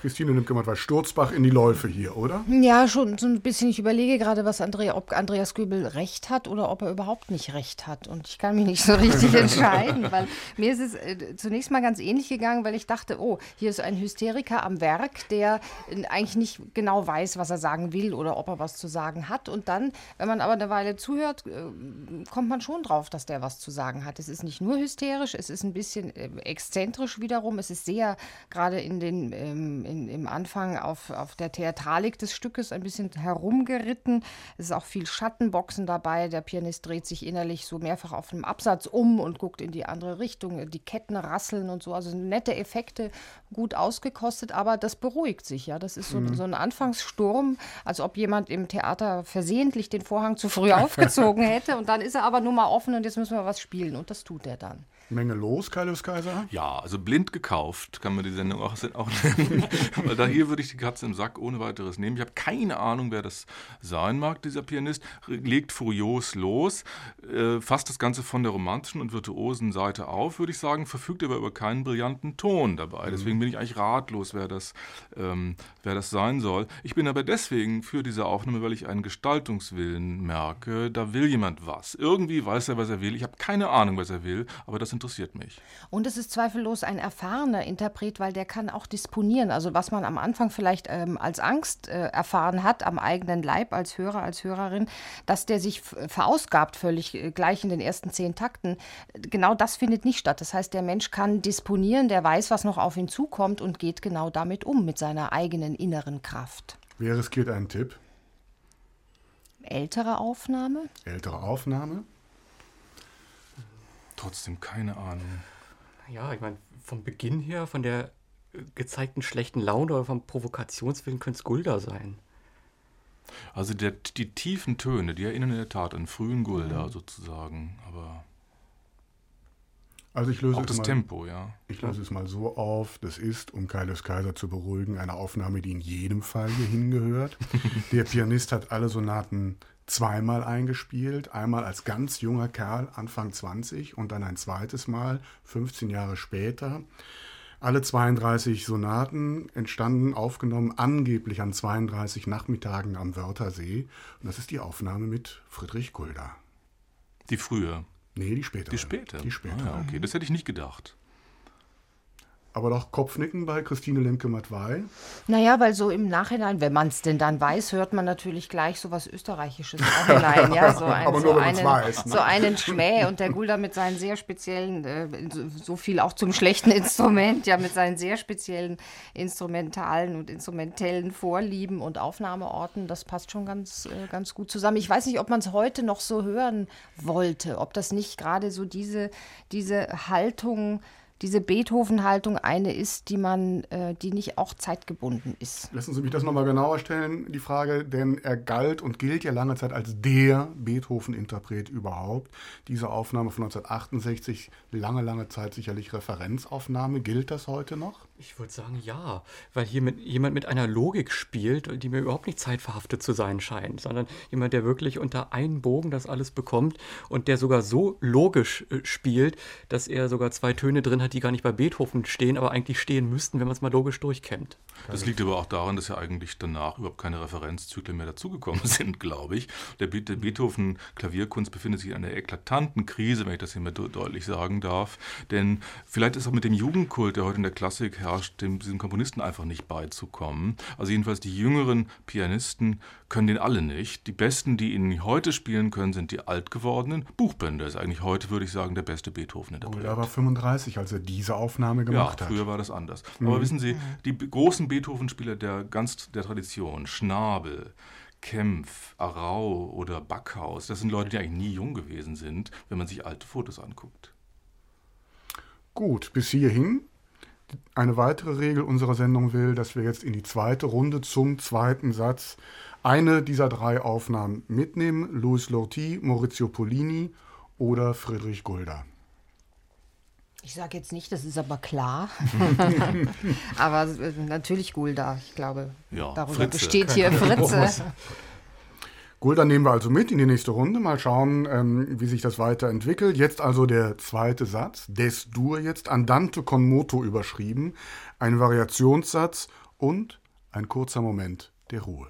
[SPEAKER 2] Christine nimmt mal Sturzbach in die Läufe hier, oder?
[SPEAKER 5] Ja, schon so ein bisschen. Ich überlege gerade, was Andrea, ob Andreas Göbel recht hat oder ob er überhaupt nicht recht hat. Und ich kann mich nicht so richtig (laughs) entscheiden, weil mir ist es äh, zunächst mal ganz ähnlich gegangen, weil ich dachte, oh, hier ist ein Hysteriker am Werk, der äh, eigentlich nicht genau weiß, was er sagen will oder ob er was zu sagen hat. Und dann, wenn man aber eine Weile zuhört, äh, kommt man schon drauf, dass der was zu sagen hat. Es ist nicht nur hysterisch, es ist ein bisschen äh, exzentrisch wiederum. Es ist sehr, gerade in den ähm, in, im Anfang auf, auf der Theatralik des Stückes ein bisschen herumgeritten. Es ist auch viel Schattenboxen dabei. Der Pianist dreht sich innerlich so mehrfach auf einem Absatz um und guckt in die andere Richtung. Die Ketten rasseln und so. Also nette Effekte, gut ausgekostet, aber das beruhigt sich. Ja, Das ist so, mhm. so ein Anfangssturm, als ob jemand im Theater versehentlich den Vorhang zu früh (laughs) aufgezogen hätte. Und dann ist er aber nur mal offen und jetzt müssen wir was spielen. Und das tut er dann.
[SPEAKER 2] Menge los, Kaius Kaiser?
[SPEAKER 4] Ja, also blind gekauft kann man die Sendung auch, (laughs) auch nennen. Da hier würde ich die Katze im Sack ohne weiteres nehmen. Ich habe keine Ahnung, wer das sein mag, dieser Pianist. Legt furios los, äh, fasst das Ganze von der romantischen und virtuosen Seite auf, würde ich sagen, verfügt aber über keinen brillanten Ton dabei. Mhm. Deswegen bin ich eigentlich ratlos, wer das, ähm, wer das sein soll. Ich bin aber deswegen für diese Aufnahme, weil ich einen Gestaltungswillen merke. Da will jemand was. Irgendwie weiß er, was er will. Ich habe keine Ahnung, was er will, aber das interessiert mich.
[SPEAKER 5] Und es ist zweifellos ein erfahrener Interpret, weil der kann auch disponieren. Also was man am Anfang vielleicht ähm, als Angst äh, erfahren hat, am eigenen Leib als Hörer, als Hörerin, dass der sich verausgabt völlig äh, gleich in den ersten zehn Takten. Genau das findet nicht statt. Das heißt, der Mensch kann disponieren, der weiß, was noch auf ihn zukommt und geht genau damit um, mit seiner eigenen inneren Kraft.
[SPEAKER 2] Wer riskiert einen Tipp?
[SPEAKER 5] Ältere Aufnahme?
[SPEAKER 2] Ältere Aufnahme?
[SPEAKER 4] Trotzdem keine Ahnung.
[SPEAKER 3] Ja, ich meine, vom Beginn her, von der äh, gezeigten schlechten Laune oder vom Provokationswillen könnte es Gulda sein.
[SPEAKER 4] Also der, die tiefen Töne, die erinnern in der Tat an frühen Gulda mhm. sozusagen, aber
[SPEAKER 2] also ich löse
[SPEAKER 4] auch das
[SPEAKER 2] mal,
[SPEAKER 4] Tempo, ja.
[SPEAKER 2] Ich löse es mal so auf, das ist, um Kaius Kaiser zu beruhigen, eine Aufnahme, die in jedem Fall hier hingehört. (laughs) der Pianist hat alle Sonaten zweimal eingespielt. Einmal als ganz junger Kerl, Anfang 20, und dann ein zweites Mal, 15 Jahre später. Alle 32 Sonaten entstanden, aufgenommen, angeblich an 32 Nachmittagen am Wörthersee. Und das ist die Aufnahme mit Friedrich Gulda.
[SPEAKER 4] Die frühe?
[SPEAKER 2] Nee, die später.
[SPEAKER 4] Die später?
[SPEAKER 2] Die später.
[SPEAKER 4] Ah, okay, das hätte ich nicht gedacht
[SPEAKER 2] aber doch Kopfnicken bei Christine Lemke-Matwei.
[SPEAKER 5] Naja, weil so im Nachhinein, wenn man es denn dann weiß, hört man natürlich gleich so was Österreichisches hinein. Ja, so, (laughs) ein, aber nur, so, einen, weiß, ne? so einen Schmäh und der Gulda mit seinen sehr speziellen, äh, so viel auch zum schlechten Instrument, ja, mit seinen sehr speziellen instrumentalen und instrumentellen Vorlieben und Aufnahmeorten, das passt schon ganz, äh, ganz gut zusammen. Ich weiß nicht, ob man es heute noch so hören wollte, ob das nicht gerade so diese, diese Haltung diese Beethoven-Haltung eine ist, die man, äh, die nicht auch zeitgebunden ist.
[SPEAKER 2] Lassen Sie mich das nochmal genauer stellen, die Frage, denn er galt und gilt ja lange Zeit als der Beethoven-Interpret überhaupt. Diese Aufnahme von 1968, lange, lange Zeit sicherlich Referenzaufnahme. Gilt das heute noch?
[SPEAKER 3] Ich würde sagen, ja, weil hier mit, jemand mit einer Logik spielt, die mir überhaupt nicht zeitverhaftet zu sein scheint, sondern jemand, der wirklich unter einen Bogen das alles bekommt und der sogar so logisch äh, spielt, dass er sogar zwei Töne drin hat, die gar nicht bei Beethoven stehen, aber eigentlich stehen müssten, wenn man es mal logisch durchkämmt.
[SPEAKER 4] Das liegt aber auch daran, dass ja eigentlich danach überhaupt keine Referenzzyklen mehr dazugekommen (laughs) sind, glaube ich. Der, der Beethoven-Klavierkunst befindet sich in einer eklatanten Krise, wenn ich das hier mal deutlich sagen darf. Denn vielleicht ist auch mit dem Jugendkult, der heute in der Klassik herrscht, herrscht, dem, diesem Komponisten einfach nicht beizukommen. Also jedenfalls die jüngeren Pianisten können den alle nicht. Die besten, die ihn heute spielen können, sind die alt gewordenen. Buchbänder ist eigentlich heute, würde ich sagen, der beste Beethoven in der
[SPEAKER 2] Er war 35, als er diese Aufnahme gemacht
[SPEAKER 4] ja,
[SPEAKER 2] hat.
[SPEAKER 4] früher war das anders. Mhm. Aber wissen Sie, die großen Beethoven-Spieler der ganz der Tradition, Schnabel, Kempf, Arau oder Backhaus, das sind Leute, die eigentlich nie jung gewesen sind, wenn man sich alte Fotos anguckt.
[SPEAKER 2] Gut, bis hierhin eine weitere Regel unserer Sendung will, dass wir jetzt in die zweite Runde zum zweiten Satz eine dieser drei Aufnahmen mitnehmen. Louis Lorty, Maurizio Polini oder Friedrich Gulda.
[SPEAKER 5] Ich sage jetzt nicht, das ist aber klar. (laughs) aber äh, natürlich Gulda, ich glaube. Ja, darüber Fritze. besteht hier Fritze.
[SPEAKER 2] Gut, dann nehmen wir also mit in die nächste Runde. Mal schauen, ähm, wie sich das weiterentwickelt. Jetzt also der zweite Satz. Des Dur jetzt Andante con moto überschrieben. Ein Variationssatz und ein kurzer Moment der Ruhe.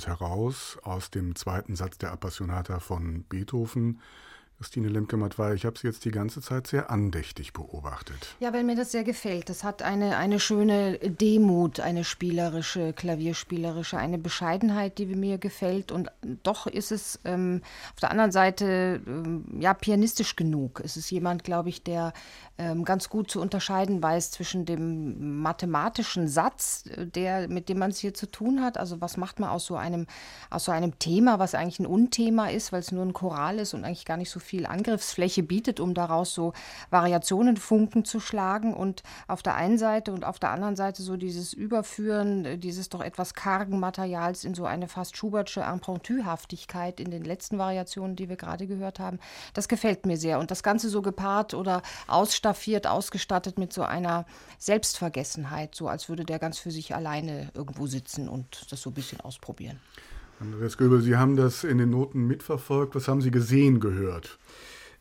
[SPEAKER 2] Uns heraus aus dem zweiten Satz der Appassionata von Beethoven. Christine Lemke-Matwei, ich habe Sie jetzt die ganze Zeit sehr andächtig beobachtet.
[SPEAKER 5] Ja, weil mir das sehr gefällt. Das hat eine, eine schöne Demut, eine spielerische, klavierspielerische, eine Bescheidenheit, die mir gefällt. Und doch ist es ähm, auf der anderen Seite ähm, ja pianistisch genug. Es ist jemand, glaube ich, der ähm, ganz gut zu unterscheiden weiß zwischen dem mathematischen Satz, äh, der, mit dem man es hier zu tun hat. Also was macht man aus so einem, aus so einem Thema, was eigentlich ein Unthema ist, weil es nur ein Choral ist und eigentlich gar nicht so viel Angriffsfläche bietet, um daraus so Variationen, Funken zu schlagen. Und auf der einen Seite und auf der anderen Seite so dieses Überführen äh, dieses doch etwas kargen Materials in so eine fast Schubertsche Impromptuhaftigkeit in den letzten Variationen, die wir gerade gehört haben. Das gefällt mir sehr. Und das Ganze so gepaart oder ausstaffiert, ausgestattet mit so einer Selbstvergessenheit, so als würde der ganz für sich alleine irgendwo sitzen und das so ein bisschen ausprobieren.
[SPEAKER 2] Andreas Göbel, Sie haben das in den Noten mitverfolgt. Was haben Sie gesehen, gehört?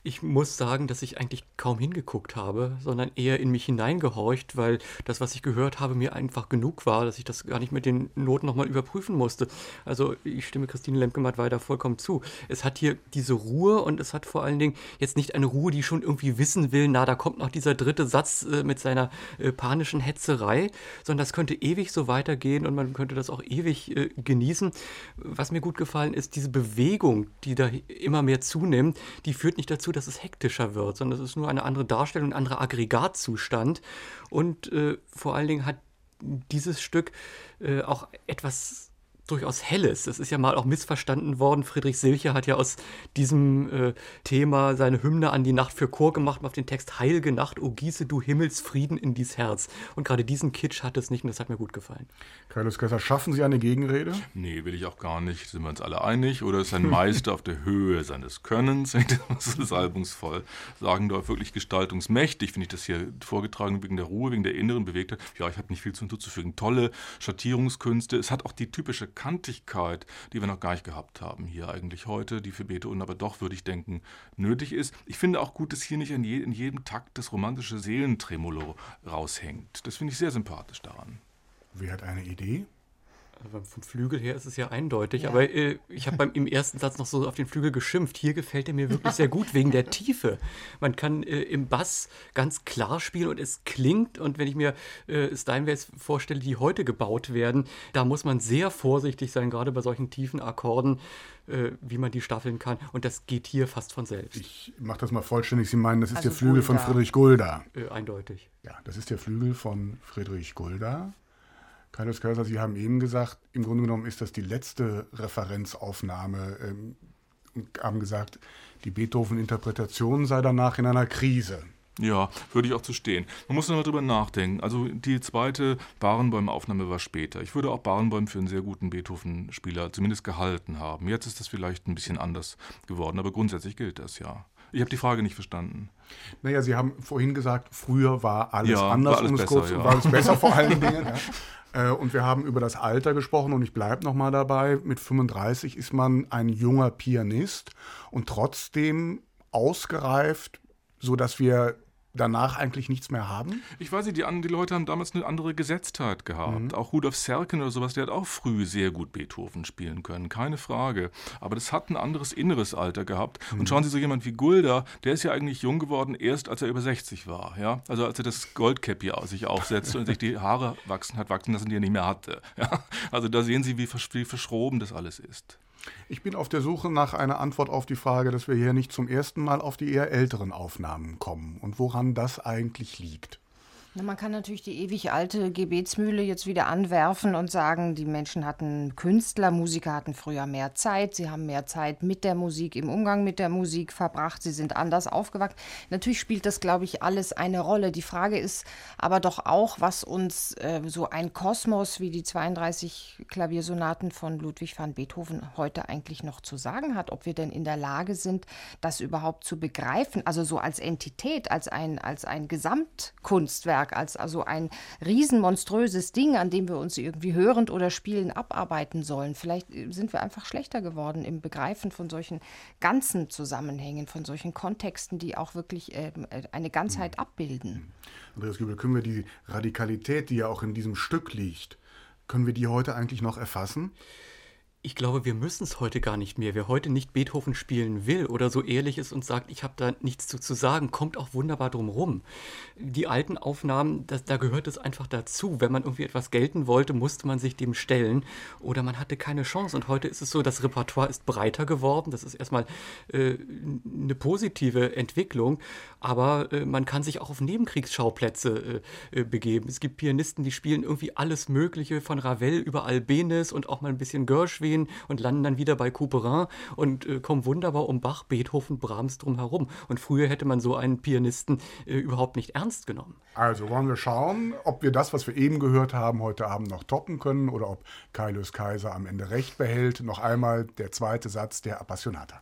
[SPEAKER 3] Ich muss sagen, dass ich eigentlich kaum hingeguckt habe, sondern eher in mich hineingehorcht, weil das, was ich gehört habe, mir einfach genug war, dass ich das gar nicht mit den Noten nochmal überprüfen musste. Also ich stimme Christine Lemke-Matt weiter vollkommen zu. Es hat hier diese Ruhe und es hat vor allen Dingen jetzt nicht eine Ruhe, die schon irgendwie wissen will, na, da kommt noch dieser dritte Satz äh, mit seiner äh, panischen Hetzerei, sondern das könnte ewig so weitergehen und man könnte das auch ewig äh, genießen. Was mir gut gefallen ist, diese Bewegung, die da immer mehr zunimmt, die führt nicht dazu, dass es hektischer wird, sondern es ist nur eine andere Darstellung, ein anderer Aggregatzustand. Und äh, vor allen Dingen hat dieses Stück äh, auch etwas durchaus Helles. Das ist ja mal auch missverstanden worden. Friedrich Silcher hat ja aus diesem äh, Thema seine Hymne an die Nacht für Chor gemacht, auf den Text Heilge Nacht, o gieße du Himmelsfrieden in dies Herz. Und gerade diesen Kitsch hat es nicht und das hat mir gut gefallen.
[SPEAKER 2] Carlos Kessler, schaffen Sie eine Gegenrede?
[SPEAKER 4] Nee, will ich auch gar nicht. Sind wir uns alle einig? Oder ist ein (laughs) Meister auf der Höhe seines Könnens? Das ist salbungsvoll. Sagen darf wirklich gestaltungsmächtig, finde ich das hier vorgetragen, wegen der Ruhe, wegen der inneren Bewegtheit. Ja, ich habe nicht viel hinzuzufügen. Tolle Schattierungskünste. Es hat auch die typische Kantigkeit, die wir noch gar nicht gehabt haben hier eigentlich heute, die für Beethoven aber doch, würde ich denken, nötig ist. Ich finde auch gut, dass hier nicht in, je, in jedem Takt das romantische Seelentremolo raushängt. Das finde ich sehr sympathisch daran.
[SPEAKER 2] Wer hat eine Idee?
[SPEAKER 3] Also vom Flügel her ist es ja eindeutig, ja. aber äh, ich habe beim im ersten Satz noch so auf den Flügel geschimpft. Hier gefällt er mir wirklich sehr gut wegen der Tiefe. Man kann äh, im Bass ganz klar spielen und es klingt. Und wenn ich mir äh, Steinways vorstelle, die heute gebaut werden, da muss man sehr vorsichtig sein, gerade bei solchen tiefen Akkorden, äh, wie man die staffeln kann. Und das geht hier fast von selbst.
[SPEAKER 2] Ich mache das mal vollständig. Sie meinen, das ist also der Flügel Gulda. von Friedrich Gulda.
[SPEAKER 3] Äh, eindeutig.
[SPEAKER 2] Ja, das ist der Flügel von Friedrich Gulda. Carlos Kaiser, Sie haben eben gesagt, im Grunde genommen ist das die letzte Referenzaufnahme ähm, und haben gesagt, die Beethoven-Interpretation sei danach in einer Krise.
[SPEAKER 4] Ja, würde ich auch zu stehen. Man muss nochmal drüber nachdenken. Also die zweite Barenbäum-Aufnahme war später. Ich würde auch Barenbäum für einen sehr guten Beethoven-Spieler zumindest gehalten haben. Jetzt ist das vielleicht ein bisschen anders geworden, aber grundsätzlich gilt das ja. Ich habe die Frage nicht verstanden.
[SPEAKER 2] Naja, Sie haben vorhin gesagt, früher war alles
[SPEAKER 4] ja,
[SPEAKER 2] anders
[SPEAKER 4] war alles
[SPEAKER 2] um
[SPEAKER 4] besser,
[SPEAKER 2] kurz,
[SPEAKER 4] ja.
[SPEAKER 2] war alles besser vor allen (laughs) Dingen. Ja. Äh, und wir haben über das Alter gesprochen und ich bleibe nochmal dabei. Mit 35 ist man ein junger Pianist und trotzdem ausgereift, sodass wir danach eigentlich nichts mehr haben?
[SPEAKER 4] Ich weiß nicht, die, die Leute haben damals eine andere Gesetztheit gehabt. Mhm. Auch Rudolf Serkin oder sowas, der hat auch früh sehr gut Beethoven spielen können, keine Frage. Aber das hat ein anderes inneres Alter gehabt. Mhm. Und schauen Sie so jemand wie Gulda, der ist ja eigentlich jung geworden, erst als er über 60 war. Ja? Also als er das Goldcappy sich aufsetzte und sich die Haare wachsen hat wachsen lassen, die er nicht mehr hatte. (laughs) Ja? Also da sehen Sie, wie verschroben das alles ist.
[SPEAKER 2] Ich bin auf der Suche nach einer Antwort auf die Frage, dass wir hier nicht zum ersten Mal auf die eher älteren Aufnahmen kommen und woran das eigentlich liegt.
[SPEAKER 5] Man kann natürlich die ewig alte Gebetsmühle jetzt wieder anwerfen und sagen, die Menschen hatten Künstler, Musiker hatten früher mehr Zeit, sie haben mehr Zeit mit der Musik, im Umgang mit der Musik verbracht, sie sind anders aufgewachsen. Natürlich spielt das, glaube ich, alles eine Rolle. Die Frage ist aber doch auch, was uns äh, so ein Kosmos wie die 32 Klaviersonaten von Ludwig van Beethoven heute eigentlich noch zu sagen hat, ob wir denn in der Lage sind, das überhaupt zu begreifen, also so als Entität, als ein, als ein Gesamtkunstwerk Kunstwerk, als also ein riesenmonströses Ding, an dem wir uns irgendwie hörend oder spielend abarbeiten sollen. Vielleicht äh, sind wir einfach schlechter geworden im Begreifen von solchen ganzen Zusammenhängen, von solchen Kontexten, die auch wirklich ähm, äh, eine Ganzheit abbilden.
[SPEAKER 2] Andreas Gübel, können wir die Radikalität, die ja auch in diesem Stück liegt, Können wir die heute eigentlich noch erfassen?
[SPEAKER 3] Ich glaube, wir müssen es heute gar nicht mehr. Wer heute nicht Beethoven spielen will oder so ehrlich ist und sagt, ich habe da nichts zu, zu sagen, kommt auch wunderbar drum rum. Die alten Aufnahmen, das, da gehört es einfach dazu. Wenn man irgendwie etwas gelten wollte, musste man sich dem stellen oder man hatte keine Chance. Und heute ist es so, das Repertoire ist breiter geworden. Das ist erstmal äh, eine positive Entwicklung, aber äh, man kann sich auch auf Nebenkriegsschauplätze äh, äh, begeben. Es gibt Pianisten, die spielen irgendwie alles Mögliche von Ravel über Albenis und auch mal ein bisschen Gershwin Schweden und landen dann wieder bei Couperin und äh, kommen wunderbar um Bach, Beethoven, Brahms drum herum. Und früher hätte man so einen Pianisten äh, überhaupt nicht ernst genommen.
[SPEAKER 2] Also wollen wir schauen, ob wir das, was wir eben gehört haben, heute Abend noch toppen können oder ob Kaius Kaiser am Ende recht behält. Noch einmal der zweite Satz der Appassionata.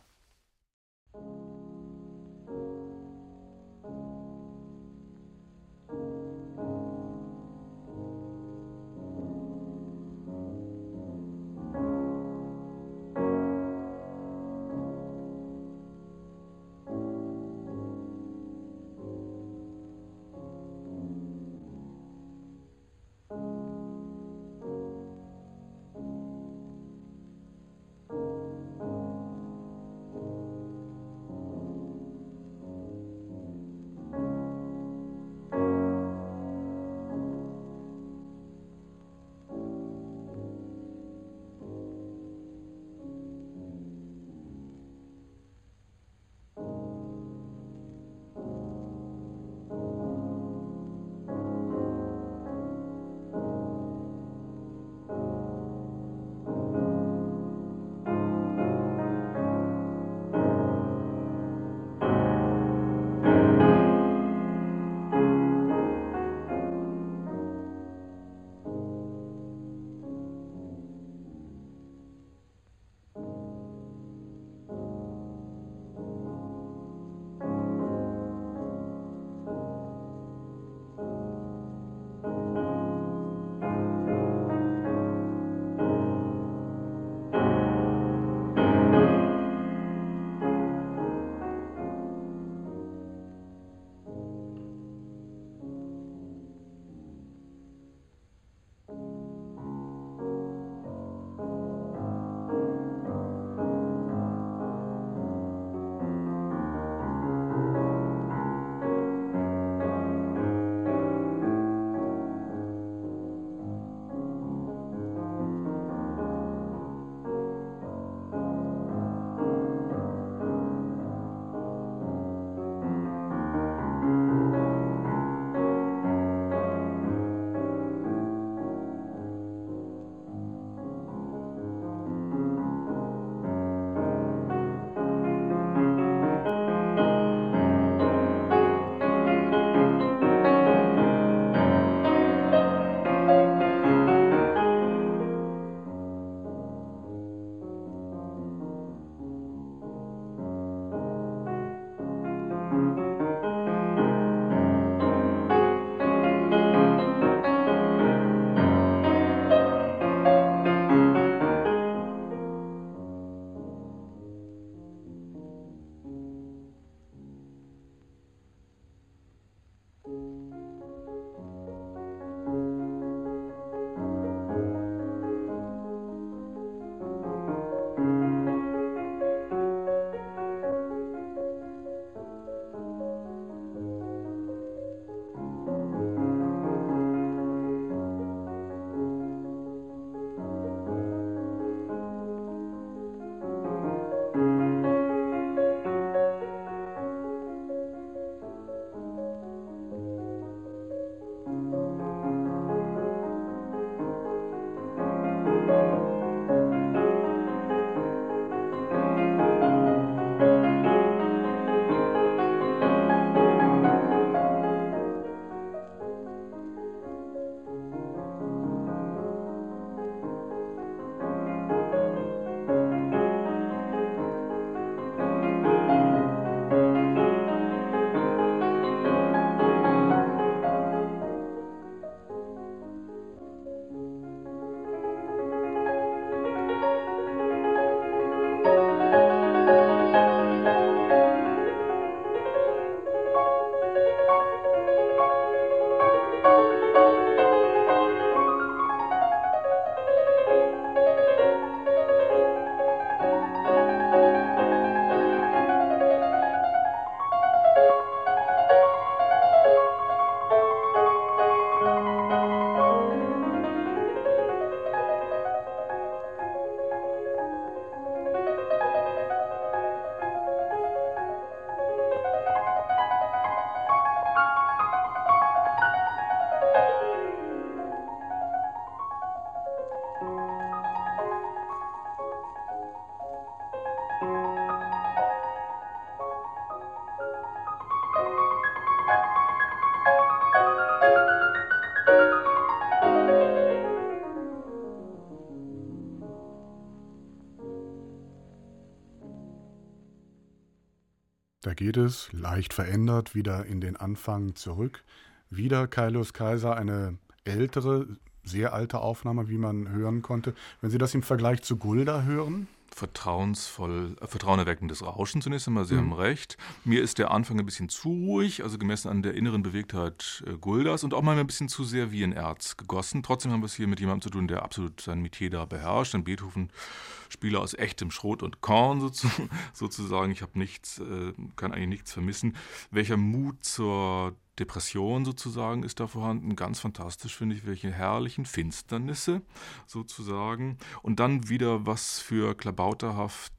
[SPEAKER 2] Geht es, leicht verändert, wieder in den Anfang zurück. Wieder Kaius Kaiser, eine ältere, sehr alte Aufnahme, wie man hören konnte. Wenn Sie das im Vergleich zu Gulda hören?
[SPEAKER 4] Vertrauensvoll, äh, vertrauenerweckendes Rauschen zunächst einmal. Sie mhm. haben recht. Mir ist der Anfang ein bisschen zu ruhig, also gemessen an der inneren Bewegtheit äh, Guldas und auch mal ein bisschen zu sehr wie ein Erz gegossen. Trotzdem haben wir es hier mit jemandem zu tun, der absolut sein Metier da beherrscht. Ein Beethoven-Spieler aus echtem Schrot und Korn (laughs) sozusagen. Ich habe nichts, äh, kann eigentlich nichts vermissen. Welcher Mut zur Depression sozusagen ist da vorhanden. Ganz fantastisch finde ich, welche herrlichen Finsternisse sozusagen. Und dann wieder was für klabauterhaft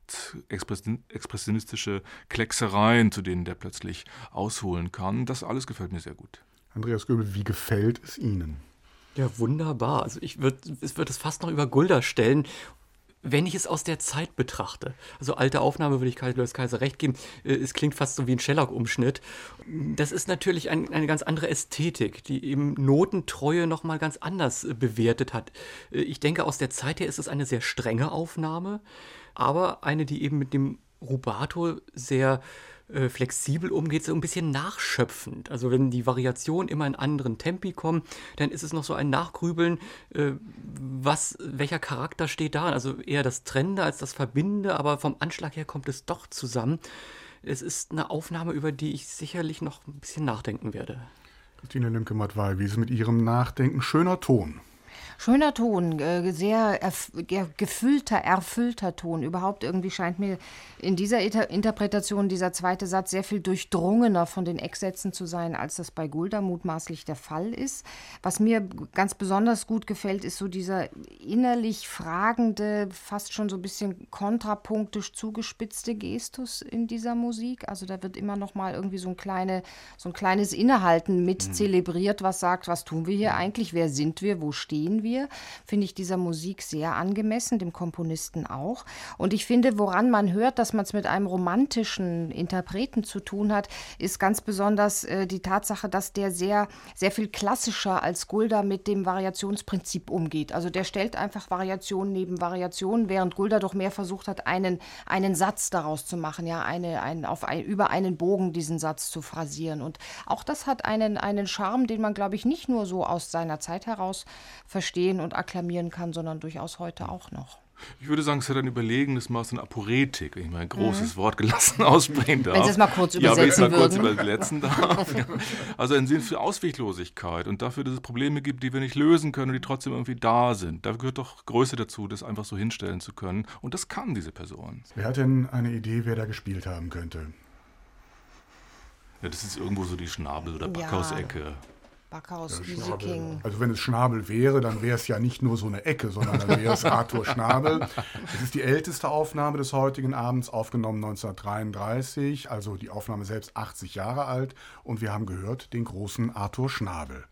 [SPEAKER 4] expressionistische Klecksereien, zu denen der plötzlich ausholen kann. Das alles gefällt mir sehr gut.
[SPEAKER 2] Andreas Göbel, wie gefällt es Ihnen?
[SPEAKER 3] Ja, wunderbar. Also ich würde würd es fast noch über Gulda stellen wenn ich es aus der Zeit betrachte, also alte Aufnahme würde ich Louis Kaiser recht geben, äh, es klingt fast so wie ein Shellac-Umschnitt. Das ist natürlich ein, eine ganz andere Ästhetik, die eben Notentreue nochmal ganz anders äh, bewertet hat. Äh, ich denke, aus der Zeit her ist es eine sehr strenge Aufnahme, aber eine, die eben mit dem Rubato sehr äh, flexibel umgeht, so ein bisschen nachschöpfend. Also wenn die Variationen immer in anderen Tempi kommen, dann ist es noch so ein Nachgrübeln, äh, was, welcher Charakter steht da. Also eher das Trennende als das Verbindende, aber vom Anschlag her kommt es doch zusammen. Es ist eine Aufnahme, über die ich sicherlich noch ein bisschen nachdenken werde.
[SPEAKER 2] Christine Lemke-Matwei, wie ist es mit Ihrem Nachdenken? Schöner Ton.
[SPEAKER 5] Schöner Ton, äh, sehr gefüllter, erfüllter Ton. Überhaupt irgendwie scheint mir in dieser Interpretation dieser zweite Satz sehr viel durchdrungener von den Ecksätzen zu sein, als das bei Gulda mutmaßlich der Fall ist. Was mir ganz besonders gut gefällt, ist so dieser innerlich fragende, fast schon so ein bisschen kontrapunktisch zugespitzte Gestus in dieser Musik. Also da wird immer noch mal irgendwie so ein, kleine, so ein kleines Innehalten mit mhm. zelebriert, was sagt, was tun wir hier eigentlich, wer sind wir, wo stehen wir wir, finde ich dieser Musik sehr angemessen, dem Komponisten auch. Und ich finde, woran man hört, dass man es mit einem romantischen Interpreten zu tun hat, ist ganz besonders äh, die Tatsache, dass der sehr, sehr viel klassischer als Gulda mit dem Variationsprinzip umgeht. Also der stellt einfach Variation neben Variation, während Gulda doch mehr versucht hat, einen, einen Satz daraus zu machen, ja, eine, ein, auf ein, über einen Bogen diesen Satz zu phrasieren. Und auch das hat einen, einen Charme, den man, glaube ich, nicht nur so aus seiner Zeit heraus versteht, verstehen und akklamieren kann, sondern durchaus heute auch noch.
[SPEAKER 4] Ich würde sagen, es hat ein überlegenes Maß an Aporetik, wenn ich mal ein großes mhm. Wort gelassen (laughs) aussprechen darf.
[SPEAKER 5] Wenn Sie es mal kurz übersetzen
[SPEAKER 4] ja, wenn
[SPEAKER 5] ich
[SPEAKER 4] mal kurz übersetzen darf. Ja. Also ein Sinn für Ausweglosigkeit und dafür, dass es Probleme gibt, die wir nicht lösen können und die trotzdem irgendwie da sind. Da gehört doch Größe dazu, das einfach so hinstellen zu können. Und das kann diese Person.
[SPEAKER 2] Wer hat denn eine Idee, wer da gespielt haben könnte?
[SPEAKER 4] Ja, das ist irgendwo so die Schnabel- oder Backhausecke. Ja.
[SPEAKER 5] Backhaus, ja, King.
[SPEAKER 2] Also wenn es Schnabel wäre, dann wäre es ja nicht nur so eine Ecke, sondern dann wäre es (laughs) Arthur Schnabel. Es ist die älteste Aufnahme des heutigen Abends, aufgenommen 1933, also die Aufnahme selbst 80 Jahre alt. Und wir haben gehört den großen Arthur Schnabel.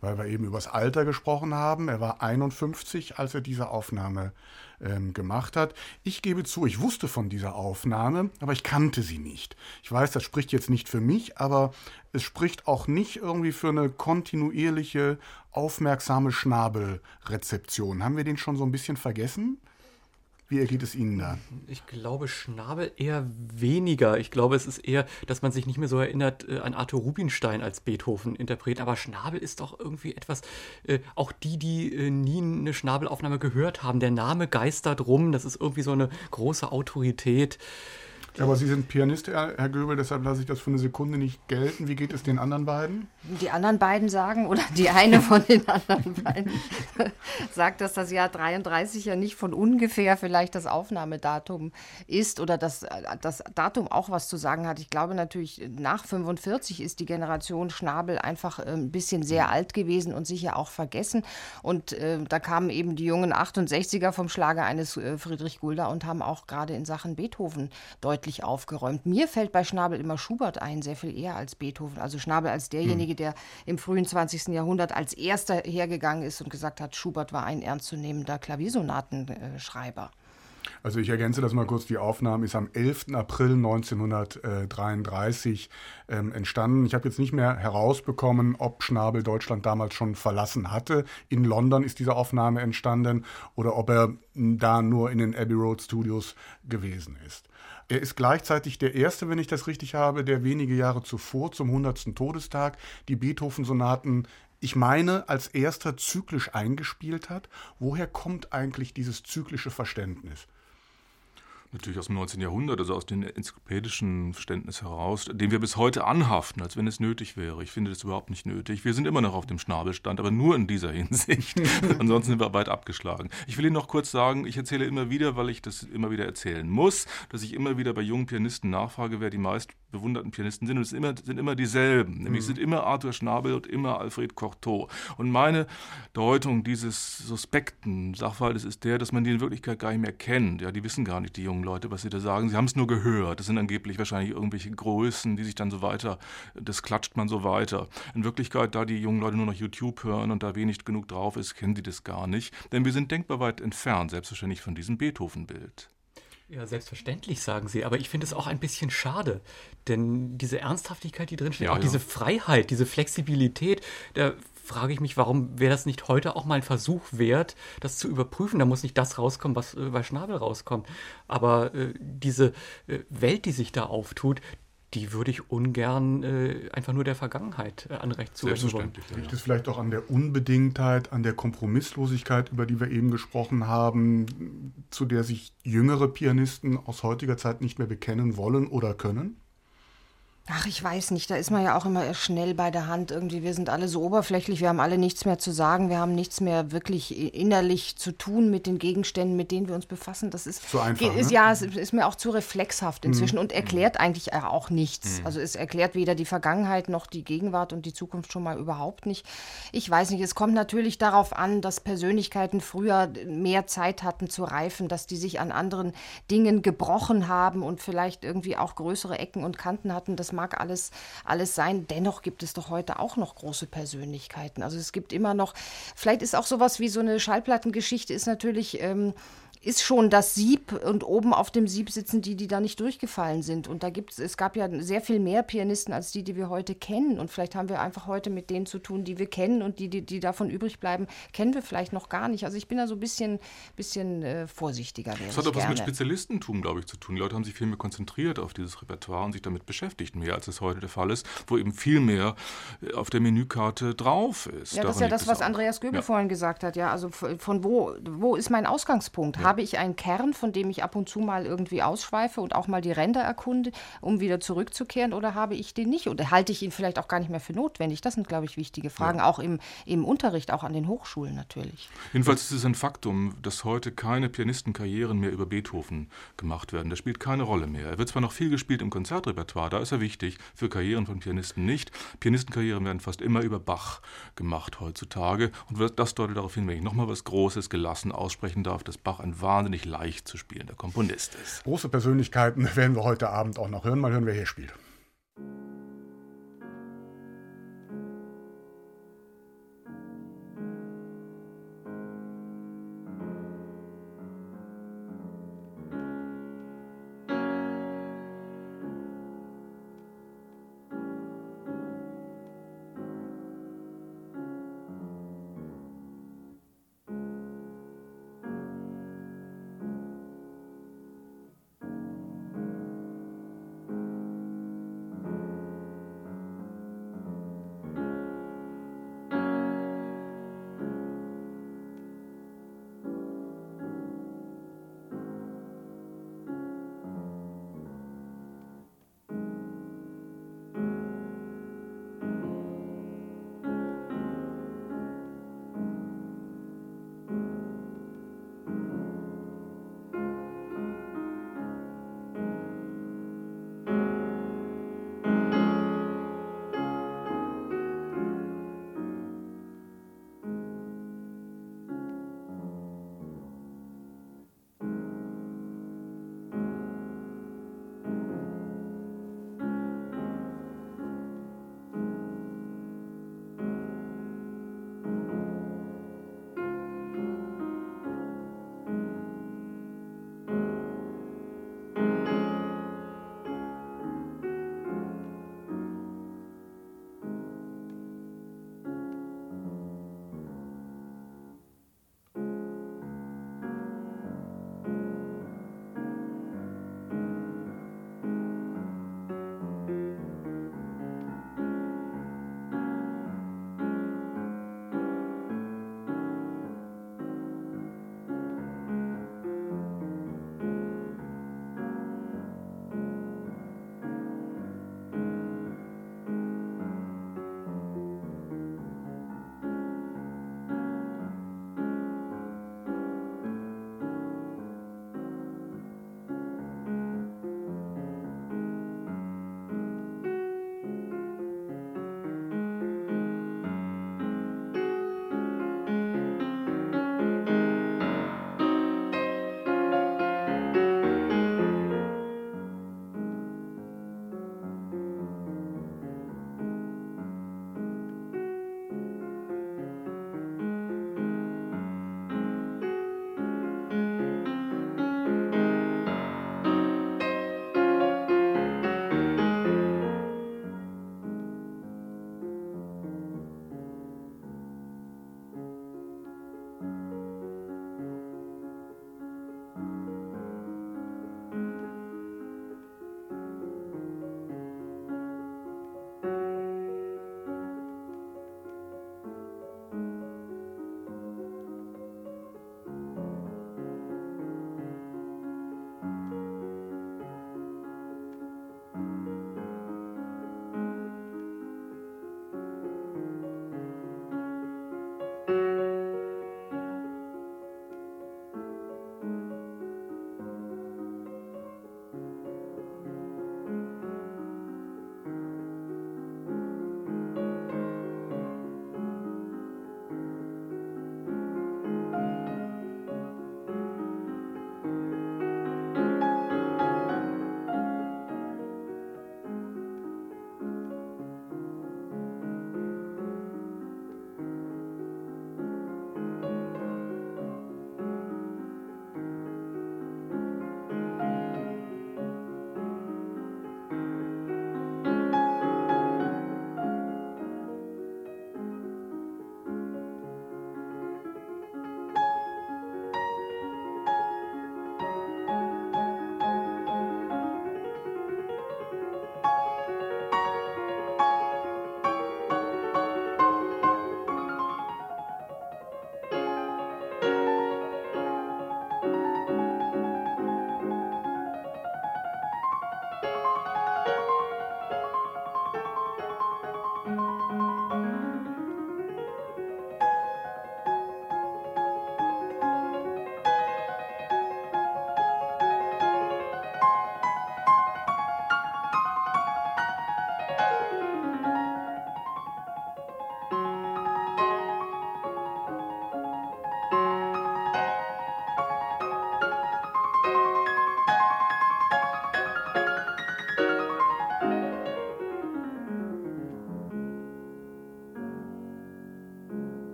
[SPEAKER 2] Weil wir eben über das Alter gesprochen haben. Er war 51, als er diese Aufnahme ähm, gemacht hat. Ich gebe zu, ich wusste von dieser Aufnahme, aber ich kannte sie nicht. Ich weiß, das spricht jetzt nicht für mich, aber es spricht auch nicht irgendwie für eine kontinuierliche, aufmerksame Schnabelrezeption. Haben wir den schon so ein bisschen vergessen? Wie ergeht es Ihnen da?
[SPEAKER 3] Ich glaube, Schnabel eher weniger. Ich glaube, es ist eher, dass man sich nicht mehr so erinnert äh, an Arthur Rubinstein als Beethoven-Interpret. Aber Schnabel ist doch irgendwie etwas, äh, auch die, die äh, nie eine Schnabelaufnahme gehört haben. Der Name geistert rum. Das ist irgendwie so eine große Autorität.
[SPEAKER 2] Aber Sie sind Pianist, Herr Göbel, deshalb lasse ich das für eine Sekunde nicht gelten. Wie geht es den anderen beiden?
[SPEAKER 5] Die anderen beiden sagen, oder die eine von den anderen beiden (laughs) sagt, dass das Jahr 33 ja nicht von ungefähr vielleicht das Aufnahmedatum ist oder dass das Datum auch was zu sagen hat. Ich glaube natürlich, nach 45 ist die Generation Schnabel einfach äh, ein bisschen sehr alt gewesen und sicher auch vergessen. Und äh, da kamen eben die jungen 68er vom Schlager eines äh, Friedrich Gulda und haben auch gerade in Sachen Beethoven deutlich deutlich aufgeräumt. Mir fällt bei Schnabel immer Schubert ein, sehr viel eher als Beethoven. Also Schnabel als derjenige, hm. der im frühen 20. Jahrhundert als erster hergegangen ist und gesagt hat, Schubert war ein ernstzunehmender Klaviersonatenschreiber.
[SPEAKER 2] Also ich ergänze das mal kurz. Die Aufnahme ist am 11. April 1933 ähm, entstanden. Ich habe jetzt nicht mehr herausbekommen, ob Schnabel Deutschland damals schon verlassen hatte. In London ist diese Aufnahme entstanden oder ob er da nur in den Abbey Road Studios gewesen ist. Er ist gleichzeitig der Erste, wenn ich das richtig habe, der wenige Jahre zuvor zum 100. Todestag die Beethoven-Sonaten ich meine, als erster zyklisch eingespielt hat. Woher kommt eigentlich dieses zyklische Verständnis?
[SPEAKER 4] Natürlich aus dem 19. Jahrhundert, also aus dem enzyklopädischen Verständnis heraus, dem wir bis heute anhaften, als wenn es nötig wäre. Ich finde das überhaupt nicht nötig. Wir sind immer noch auf dem Schnabelstand, aber nur in dieser Hinsicht. (laughs) Ansonsten sind wir weit abgeschlagen. Ich will Ihnen noch kurz sagen, ich erzähle immer wieder, weil ich das immer wieder erzählen muss, dass ich immer wieder bei jungen Pianisten nachfrage, wer die meist bewunderten Pianisten sind. Und es sind immer, sind immer dieselben. Nämlich mhm. sind immer Arthur Schnabel und immer Alfred Cortot. Und meine Deutung dieses suspekten Sachverhaltes ist der, dass man die in Wirklichkeit gar nicht mehr kennt. Ja, die wissen gar nicht, die jungen Leute, was sie da sagen. Sie haben es nur gehört. Das sind angeblich wahrscheinlich irgendwelche Größen, die sich dann so weiter, das klatscht man so weiter. In Wirklichkeit, da die jungen Leute nur noch YouTube hören und da wenig genug drauf ist, kennen sie das gar nicht. Denn wir sind denkbar weit entfernt, selbstverständlich von diesem Beethoven-Bild.
[SPEAKER 3] Ja, selbstverständlich, sagen Sie. Aber ich finde es auch ein bisschen schade. Denn diese Ernsthaftigkeit, die drinsteht, ja, auch ja. diese Freiheit, diese Flexibilität, da frage ich mich, warum wäre das nicht heute auch mal ein Versuch wert, das zu überprüfen? Da muss nicht das rauskommen, was äh, bei Schnabel rauskommt. Aber äh, diese äh, Welt, die sich da auftut, die würde ich ungern äh, einfach nur der Vergangenheit äh, anrecht zuwenden wollen.
[SPEAKER 2] Liegt es vielleicht auch an der Unbedingtheit, an der Kompromisslosigkeit, über die wir eben gesprochen haben, zu der sich jüngere Pianisten aus heutiger Zeit nicht mehr bekennen wollen oder können?
[SPEAKER 5] Ach, ich weiß nicht, da ist man ja auch immer schnell bei der Hand irgendwie. Wir sind alle so oberflächlich, wir haben alle nichts mehr zu sagen, wir haben nichts mehr wirklich innerlich zu tun mit den Gegenständen, mit denen wir uns befassen. Das ist,
[SPEAKER 2] zu einfach,
[SPEAKER 5] ist
[SPEAKER 2] ne?
[SPEAKER 5] ja, es ist mir auch zu reflexhaft inzwischen mhm. und erklärt eigentlich auch nichts. Mhm. Also es erklärt weder die Vergangenheit noch die Gegenwart und die Zukunft schon mal überhaupt nicht. Ich weiß nicht, es kommt natürlich darauf an, dass Persönlichkeiten früher mehr Zeit hatten zu reifen, dass die sich an anderen Dingen gebrochen haben und vielleicht irgendwie auch größere Ecken und Kanten hatten. Das mag alles, alles sein. Dennoch gibt es doch heute auch noch große Persönlichkeiten. Also es gibt immer noch, vielleicht ist auch sowas wie so eine Schallplattengeschichte, ist natürlich. Ähm, ist schon das Sieb und oben auf dem Sieb sitzen die, die da nicht durchgefallen sind. Und da gibt es, es gab ja sehr viel mehr Pianisten als die, die wir heute kennen. Und vielleicht haben wir einfach heute mit denen zu tun, die wir kennen und die, die, die davon übrig bleiben, kennen wir vielleicht noch gar nicht. Also ich bin da so ein bisschen, bisschen äh, vorsichtiger.
[SPEAKER 4] Das hat auch was mit Spezialistentum, glaube ich, zu tun. Die Leute haben sich viel mehr konzentriert auf dieses Repertoire und sich damit beschäftigt, mehr als es heute der Fall ist, wo eben viel mehr äh, auf der Menükarte drauf ist.
[SPEAKER 5] Ja, das ist ja das, was Andreas Göbel ja. vorhin gesagt hat. Ja, also von wo, wo ist mein Ausgangspunkt? Ja habe ich einen Kern, von dem ich ab und zu mal irgendwie ausschweife und auch mal die Ränder erkunde, um wieder zurückzukehren, oder habe ich den nicht? Oder halte ich ihn vielleicht auch gar nicht mehr für notwendig? Das sind, glaube ich, wichtige Fragen, ja. auch im, im Unterricht, auch an den Hochschulen natürlich.
[SPEAKER 4] Jedenfalls ist es ein Faktum, dass heute keine Pianistenkarrieren mehr über Beethoven gemacht werden. Das spielt keine Rolle mehr. Er wird zwar noch viel gespielt im Konzertrepertoire, da ist er wichtig, für Karrieren von Pianisten nicht. Pianistenkarrieren werden fast immer über Bach gemacht heutzutage. Und das deutet darauf hin, wenn ich nochmal was Großes gelassen aussprechen darf, dass Bach ein wahnsinnig leicht zu spielender Komponist ist.
[SPEAKER 2] Große Persönlichkeiten werden wir heute Abend auch noch hören. Mal hören, wer hier spielt.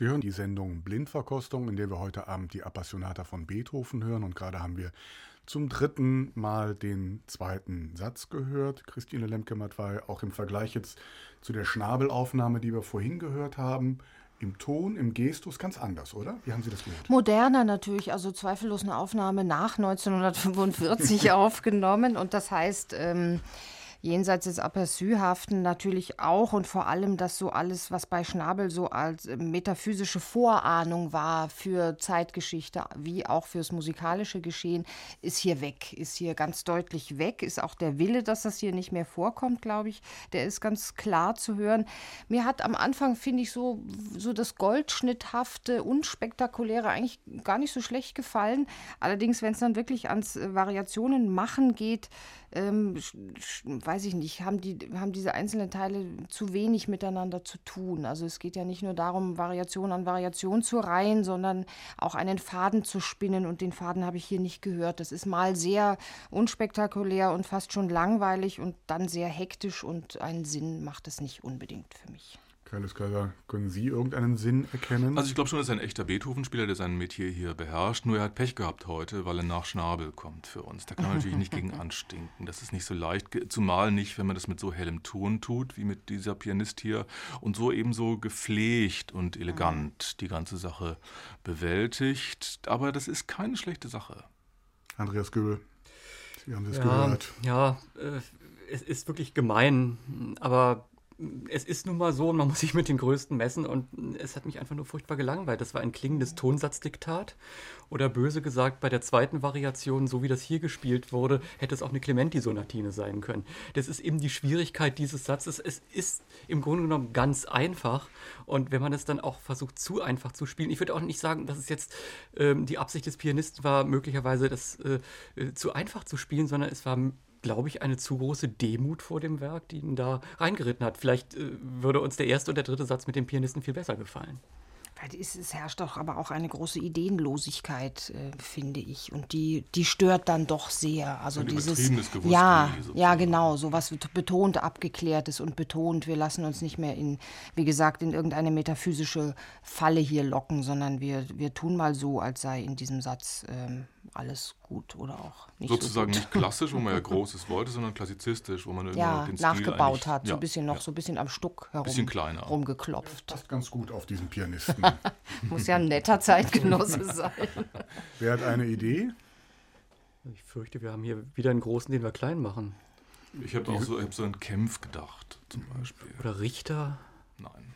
[SPEAKER 2] Sie hören die Sendung Blindverkostung, in der wir heute Abend die Appassionata von Beethoven hören. Und gerade haben wir zum dritten Mal den zweiten Satz gehört. Christine Lemke-Matwei, auch im Vergleich jetzt zu der Schnabelaufnahme, die wir vorhin gehört haben, im Ton, im Gestus ganz anders, oder? Wie haben Sie das gehört?
[SPEAKER 5] Moderner natürlich, also zweifellos eine Aufnahme nach 1945 (laughs) aufgenommen. Und das heißt, ähm, jenseits des Aperçuhaften natürlich auch und vor allem, dass so alles, was bei Schnabel so als metaphysische Vorahnung war für Zeitgeschichte, wie auch fürs musikalische Geschehen, ist hier weg, ist hier ganz deutlich weg, ist auch der Wille, dass das hier nicht mehr vorkommt, glaube ich, der ist ganz klar zu hören. Mir hat am Anfang, finde ich, so, so das Goldschnitthafte, unspektakuläre eigentlich gar nicht so schlecht gefallen. Allerdings, wenn es dann wirklich ans Variationen machen geht, ähm, weiß ich nicht, haben, die, haben diese einzelnen Teile zu wenig miteinander zu tun. Also es geht ja nicht nur darum, Variation an Variation zu reihen, sondern auch einen Faden zu spinnen und den Faden habe ich hier nicht gehört. Das ist mal sehr unspektakulär und fast schon langweilig und dann sehr hektisch und einen Sinn macht es nicht unbedingt für mich.
[SPEAKER 2] Carlos Kaiser, können Sie irgendeinen Sinn erkennen?
[SPEAKER 4] Also ich glaube schon, dass er ein echter Beethoven-Spieler, der sein Metier hier beherrscht. Nur er hat Pech gehabt heute, weil er nach Schnabel kommt für uns. Da kann man natürlich nicht gegen (laughs) anstinken. Das ist nicht so leicht, zumal nicht, wenn man das mit so hellem Ton tut, wie mit dieser Pianist hier. Und so eben so gepflegt und elegant die ganze Sache bewältigt. Aber das ist keine schlechte Sache.
[SPEAKER 2] Andreas Göbel, Sie haben das
[SPEAKER 3] ja,
[SPEAKER 2] gehört.
[SPEAKER 3] Ja, äh, es ist wirklich gemein, aber es ist nun mal so man muss sich mit den Größten messen und es hat mich einfach nur furchtbar gelangweilt. Das war ein klingendes Tonsatzdiktat oder böse gesagt, bei der zweiten Variation, so wie das hier gespielt wurde, hätte es auch eine Clementi-Sonatine sein können. Das ist eben die Schwierigkeit dieses Satzes. Es ist im Grunde genommen ganz einfach und wenn man es dann auch versucht, zu einfach zu spielen, ich würde auch nicht sagen, dass es jetzt ähm, die Absicht des Pianisten war, möglicherweise das äh, äh zu einfach zu spielen, sondern es war glaube ich, eine zu große Demut vor dem Werk, die ihn da reingeritten hat. Vielleicht äh, würde uns der erste und der dritte Satz mit dem Pianisten viel besser gefallen.
[SPEAKER 5] Es herrscht doch aber auch eine große Ideenlosigkeit, äh, finde ich. Und die, die stört dann doch sehr. Also dieses. Ja, ja, genau. So was betont abgeklärtes und betont, wir lassen uns nicht mehr in, wie gesagt, in irgendeine metaphysische Falle hier locken, sondern wir, wir tun mal so, als sei in diesem Satz ähm, alles gut oder auch nicht
[SPEAKER 4] Sozusagen
[SPEAKER 5] so
[SPEAKER 4] nicht klassisch, wo man ja (laughs) Großes wollte, sondern klassizistisch, wo man
[SPEAKER 5] ja,
[SPEAKER 4] den
[SPEAKER 5] nachgebaut hat, so ein bisschen noch ja. so ein bisschen am Stuck herum
[SPEAKER 4] bisschen kleiner.
[SPEAKER 5] rumgeklopft.
[SPEAKER 2] Das passt ganz gut auf diesen Pianisten. (laughs)
[SPEAKER 5] Muss ja ein netter Zeitgenosse (laughs) sein.
[SPEAKER 2] Wer hat eine Idee?
[SPEAKER 3] Ich fürchte, wir haben hier wieder einen großen, den wir klein machen.
[SPEAKER 4] Ich habe auch so, hab so an Kämpf gedacht, zum Beispiel.
[SPEAKER 3] Oder Richter.
[SPEAKER 5] Nein.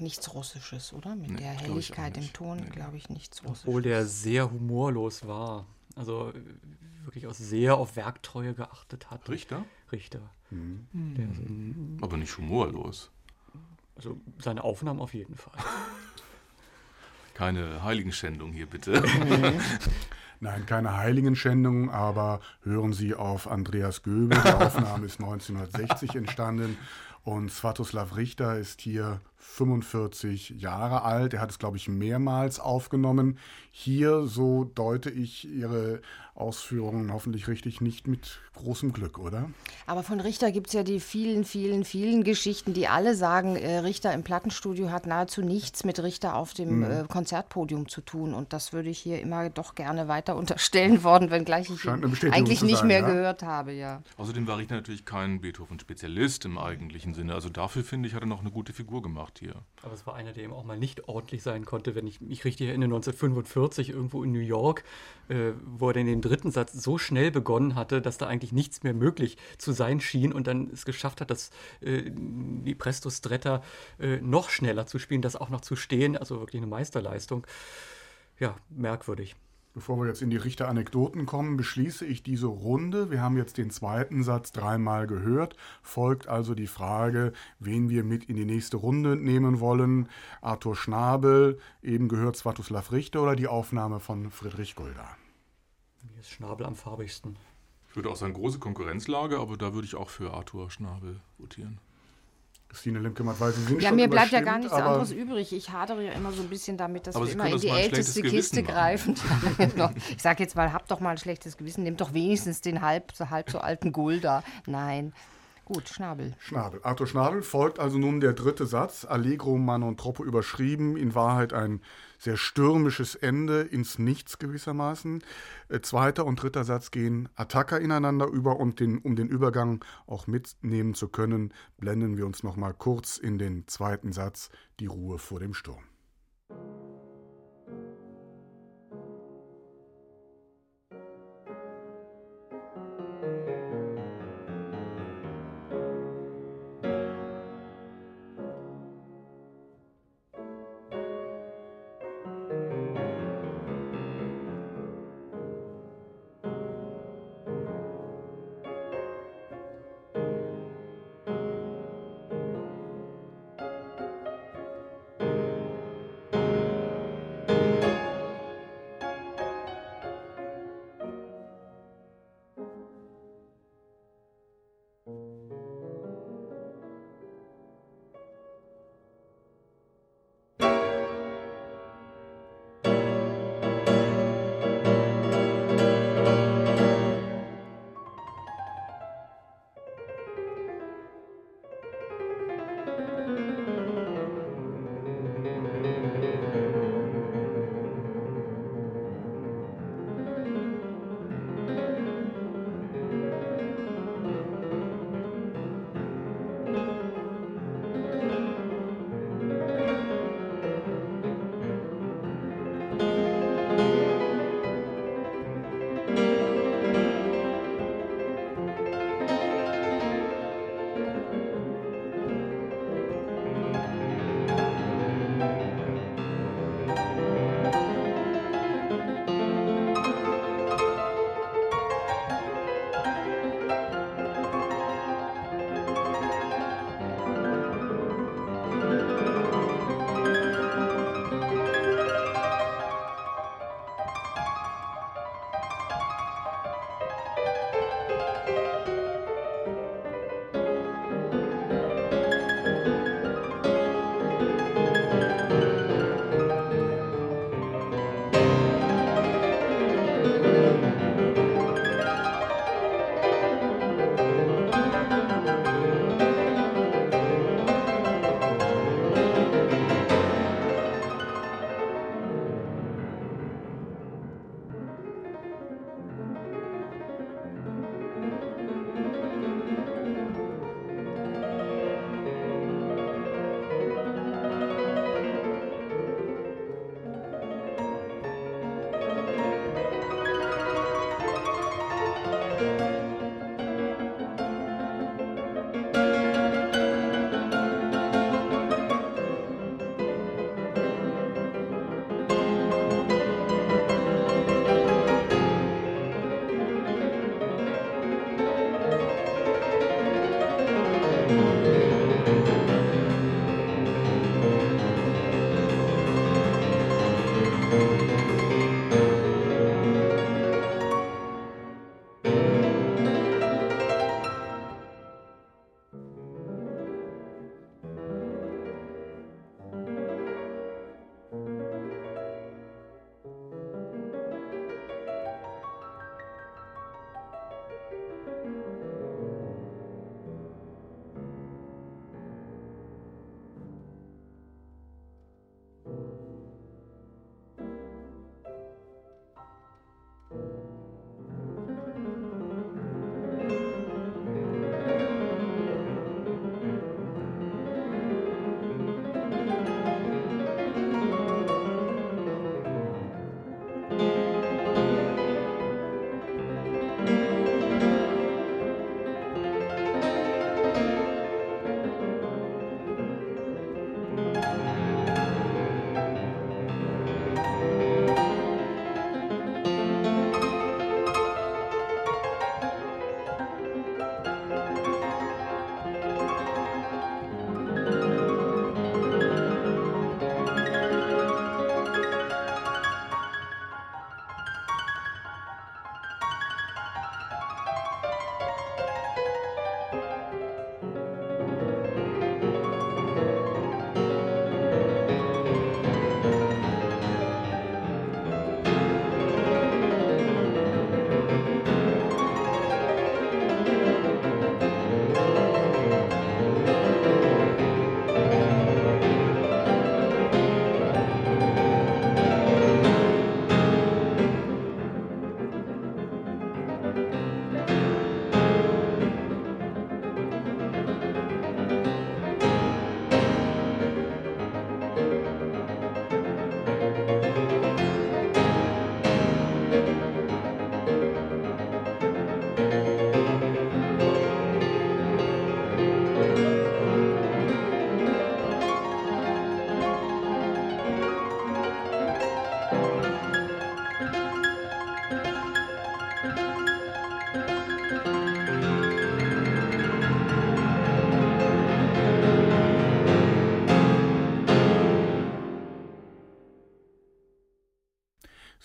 [SPEAKER 5] Nichts Russisches, oder? Mit nee, der Helligkeit im Ton, nee, glaube ich, nichts Russisches.
[SPEAKER 3] Obwohl der sehr humorlos war. Also wirklich auch sehr auf Werktreue geachtet hat.
[SPEAKER 4] Richter?
[SPEAKER 3] Richter.
[SPEAKER 4] Mhm. So, Aber nicht humorlos.
[SPEAKER 3] Also seine Aufnahmen auf jeden Fall. (laughs)
[SPEAKER 4] Keine Heiligenschändung hier bitte. (laughs) (laughs)
[SPEAKER 2] Nein, keine Heiligenschändung, aber hören Sie auf Andreas Göbel. Die Aufnahme ist 1960 entstanden und Svatoslav Richter ist hier 45 Jahre alt. Er hat es, glaube ich, mehrmals aufgenommen. Hier, so deute ich Ihre Ausführungen hoffentlich richtig, nicht mit großem Glück, oder?
[SPEAKER 5] Aber von Richter gibt es ja die vielen, vielen, vielen Geschichten, die alle sagen, äh, Richter im Plattenstudio hat nahezu nichts mit Richter auf dem mhm. äh, Konzertpodium zu tun. Und das würde ich hier immer doch gerne weiter unterstellen worden, wenngleich ich ihn eigentlich nicht sein, mehr ja? gehört habe. Ja.
[SPEAKER 4] Außerdem war Richter natürlich kein Beethoven-Spezialist im eigentlichen Sinne. Also dafür, finde ich, hat er noch eine gute Figur gemacht hier.
[SPEAKER 3] Aber es war einer, der eben auch mal nicht ordentlich sein konnte, wenn ich mich richtig erinnere, 1945 irgendwo in New York, äh, wo er dann den dritten Satz so schnell begonnen hatte, dass da eigentlich nichts mehr möglich zu sein schien und dann es geschafft hat, dass äh, die Presto Stretta äh, noch schneller zu spielen, das auch noch zu stehen, also wirklich eine Meisterleistung. Ja, merkwürdig.
[SPEAKER 2] Bevor wir jetzt in die Richteranekdoten kommen, beschließe ich diese Runde. Wir haben jetzt den zweiten Satz dreimal gehört. Folgt also die Frage, wen wir mit in die nächste Runde nehmen wollen. Arthur Schnabel, eben gehört Svatoslav Richter oder die Aufnahme von Friedrich Gulda?
[SPEAKER 3] Mir ist Schnabel am farbigsten.
[SPEAKER 4] Ich würde auch sagen, große Konkurrenzlage, aber da würde ich auch für Arthur Schnabel votieren.
[SPEAKER 2] Christine Lemke-Matt, weil Sie sind
[SPEAKER 5] Ja, mir bleibt ja gar nichts anderes übrig. Ich hadere ja immer so ein bisschen damit, dass wir immer in die älteste Kiste greifen. (laughs) Ich sage jetzt mal, habt doch mal ein schlechtes Gewissen, nehmt doch wenigstens den halb, halb so alten Gulda. Nein. Gut, Schnabel.
[SPEAKER 2] Schnabel. Arthur Schnabel folgt also nun der dritte Satz, Allegro man und troppo überschrieben, in Wahrheit ein sehr stürmisches Ende ins Nichts gewissermaßen. Äh, zweiter und dritter Satz gehen Attacker ineinander über und den, um den Übergang auch mitnehmen zu können, blenden wir uns noch mal kurz in den zweiten Satz, die Ruhe vor dem Sturm.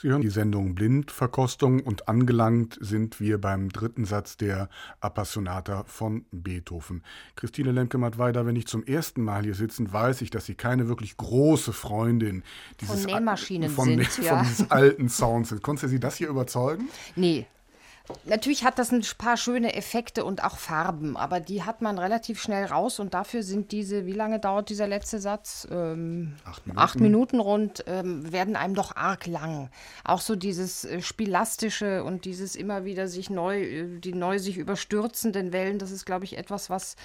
[SPEAKER 2] Sie hören die Sendung Blindverkostung und angelangt sind wir beim dritten Satz der Appassionata von Beethoven. Christine Lemke-Mattweider, wenn ich zum ersten Mal hier sitzen, weiß ich, dass Sie keine wirklich große Freundin
[SPEAKER 5] dieses, von Nähmaschinen
[SPEAKER 2] von,
[SPEAKER 5] sind.
[SPEAKER 2] Von ja. dieses alten Sounds sind. Konnte Sie das hier überzeugen?
[SPEAKER 5] Nee, Natürlich hat das ein paar schöne Effekte und auch Farben, aber die hat man relativ schnell raus und dafür sind diese, wie lange dauert dieser letzte Satz? Ähm, acht, Minuten. acht, Minuten. rund, ähm, werden einem doch arg lang. Auch so dieses äh, Spielastische und dieses immer wieder sich neu, äh, die neu sich überstürzenden Wellen, das ist, glaube ich, etwas, was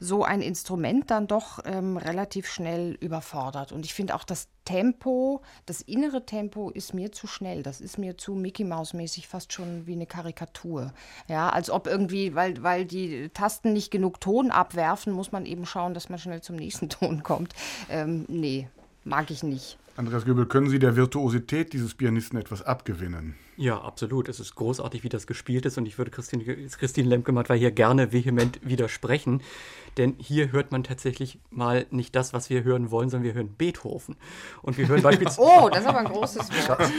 [SPEAKER 5] so ein Instrument dann doch ähm, relativ schnell überfordert. Und ich finde auch das Tempo, das innere Tempo ist mir zu schnell. Das ist mir zu Mickey Mouse mäßig fast schon wie eine Karikatur. Ja, als ob irgendwie, weil, weil die Tasten nicht genug Ton abwerfen, muss man eben schauen, dass man schnell zum nächsten (laughs) Ton kommt. Ähm, nee, mag ich nicht.
[SPEAKER 2] Andreas Göbel, können Sie der Virtuosität dieses Pianisten etwas abgewinnen?
[SPEAKER 3] Ja, absolut. Es ist großartig, wie das gespielt ist und ich würde Christine, Christine Lemke-Matt hier gerne vehement widersprechen. Denn hier hört man tatsächlich mal nicht das, was wir hören wollen, sondern wir hören Beethoven. Und wir hören (laughs) beispielsweise.
[SPEAKER 5] oh, das ist aber ein großes (laughs) Wort.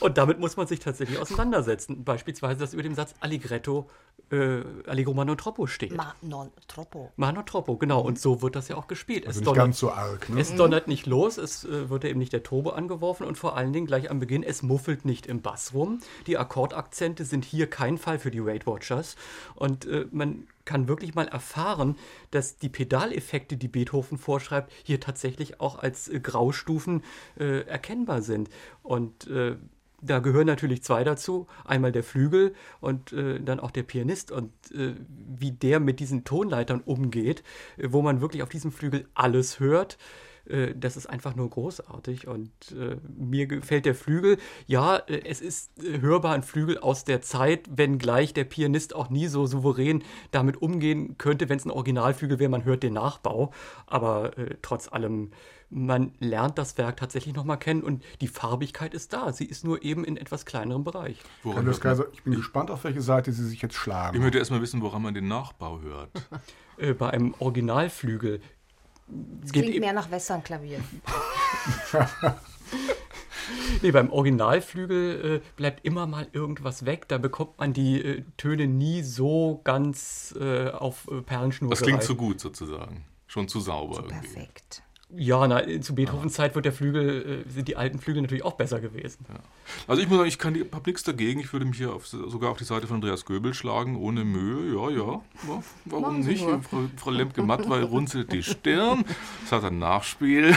[SPEAKER 3] und damit muss man sich tatsächlich auseinandersetzen. Beispielsweise, dass über dem Satz Allegretto, äh, Allegro ma non troppo steht.
[SPEAKER 5] Ma non troppo.
[SPEAKER 3] Ma non troppo, genau. Und so wird das ja auch gespielt.
[SPEAKER 2] Also es nicht donnert, ganz so arg.
[SPEAKER 3] Ne? Es donnert nicht los, es äh, wird ja eben nicht der Turbo angeworfen und vor allen Dingen gleich am Beginn, es muffelt nicht im Bass rum. Die Akkordakzente sind hier kein Fall für die Weight Watchers. Und äh, man kann wirklich mal erfahren, dass die Pedaleffekte, die Beethoven vorschreibt, hier tatsächlich auch als äh, Graustufen äh, erkennbar sind. Und äh, da gehören natürlich zwei dazu. Einmal der Flügel und äh, dann auch der Pianist und äh, wie der mit diesen Tonleitern umgeht, äh, wo man wirklich auf diesem Flügel alles hört. Äh, das ist einfach nur großartig und äh, mir gefällt der Flügel. Ja, äh, es ist äh, hörbar ein Flügel aus der Zeit, wenngleich der Pianist auch nie so souverän damit umgehen könnte, wenn es ein Originalflügel wäre. Man hört den Nachbau, aber äh, trotz allem man lernt das Werk tatsächlich nochmal kennen und die Farbigkeit ist da. Sie ist nur eben in etwas kleinerem Bereich.
[SPEAKER 2] Woran Herr Kaiser, ich bin gespannt, auf welche Seite Sie sich jetzt schlagen.
[SPEAKER 4] Ich möchte erstmal wissen, woran man den Nachbau hört.
[SPEAKER 3] bei einem Originalflügel
[SPEAKER 5] es klingt mehr nach Westernklavier. (laughs)
[SPEAKER 3] nee, beim Originalflügel äh, bleibt immer mal irgendwas weg. Da bekommt man die äh, Töne nie so ganz äh, auf äh, Perlenschnur.
[SPEAKER 4] Das klingt zu gut sozusagen. Schon zu sauber. Zu
[SPEAKER 5] irgendwie. perfekt.
[SPEAKER 3] Ja, na, zu Beethovens Zeit wird der Flügel, äh, sind die alten Flügel natürlich auch besser gewesen. Ja.
[SPEAKER 4] Also ich muss sagen, ich habe nichts dagegen. Ich würde mich hier auf, sogar auf die Seite von Andreas Göbel schlagen, ohne Mühe. Ja, ja. ja warum nicht? Frau, Frau Lemke-Mattwey runzelt die Stirn. Das hat ein Nachspiel.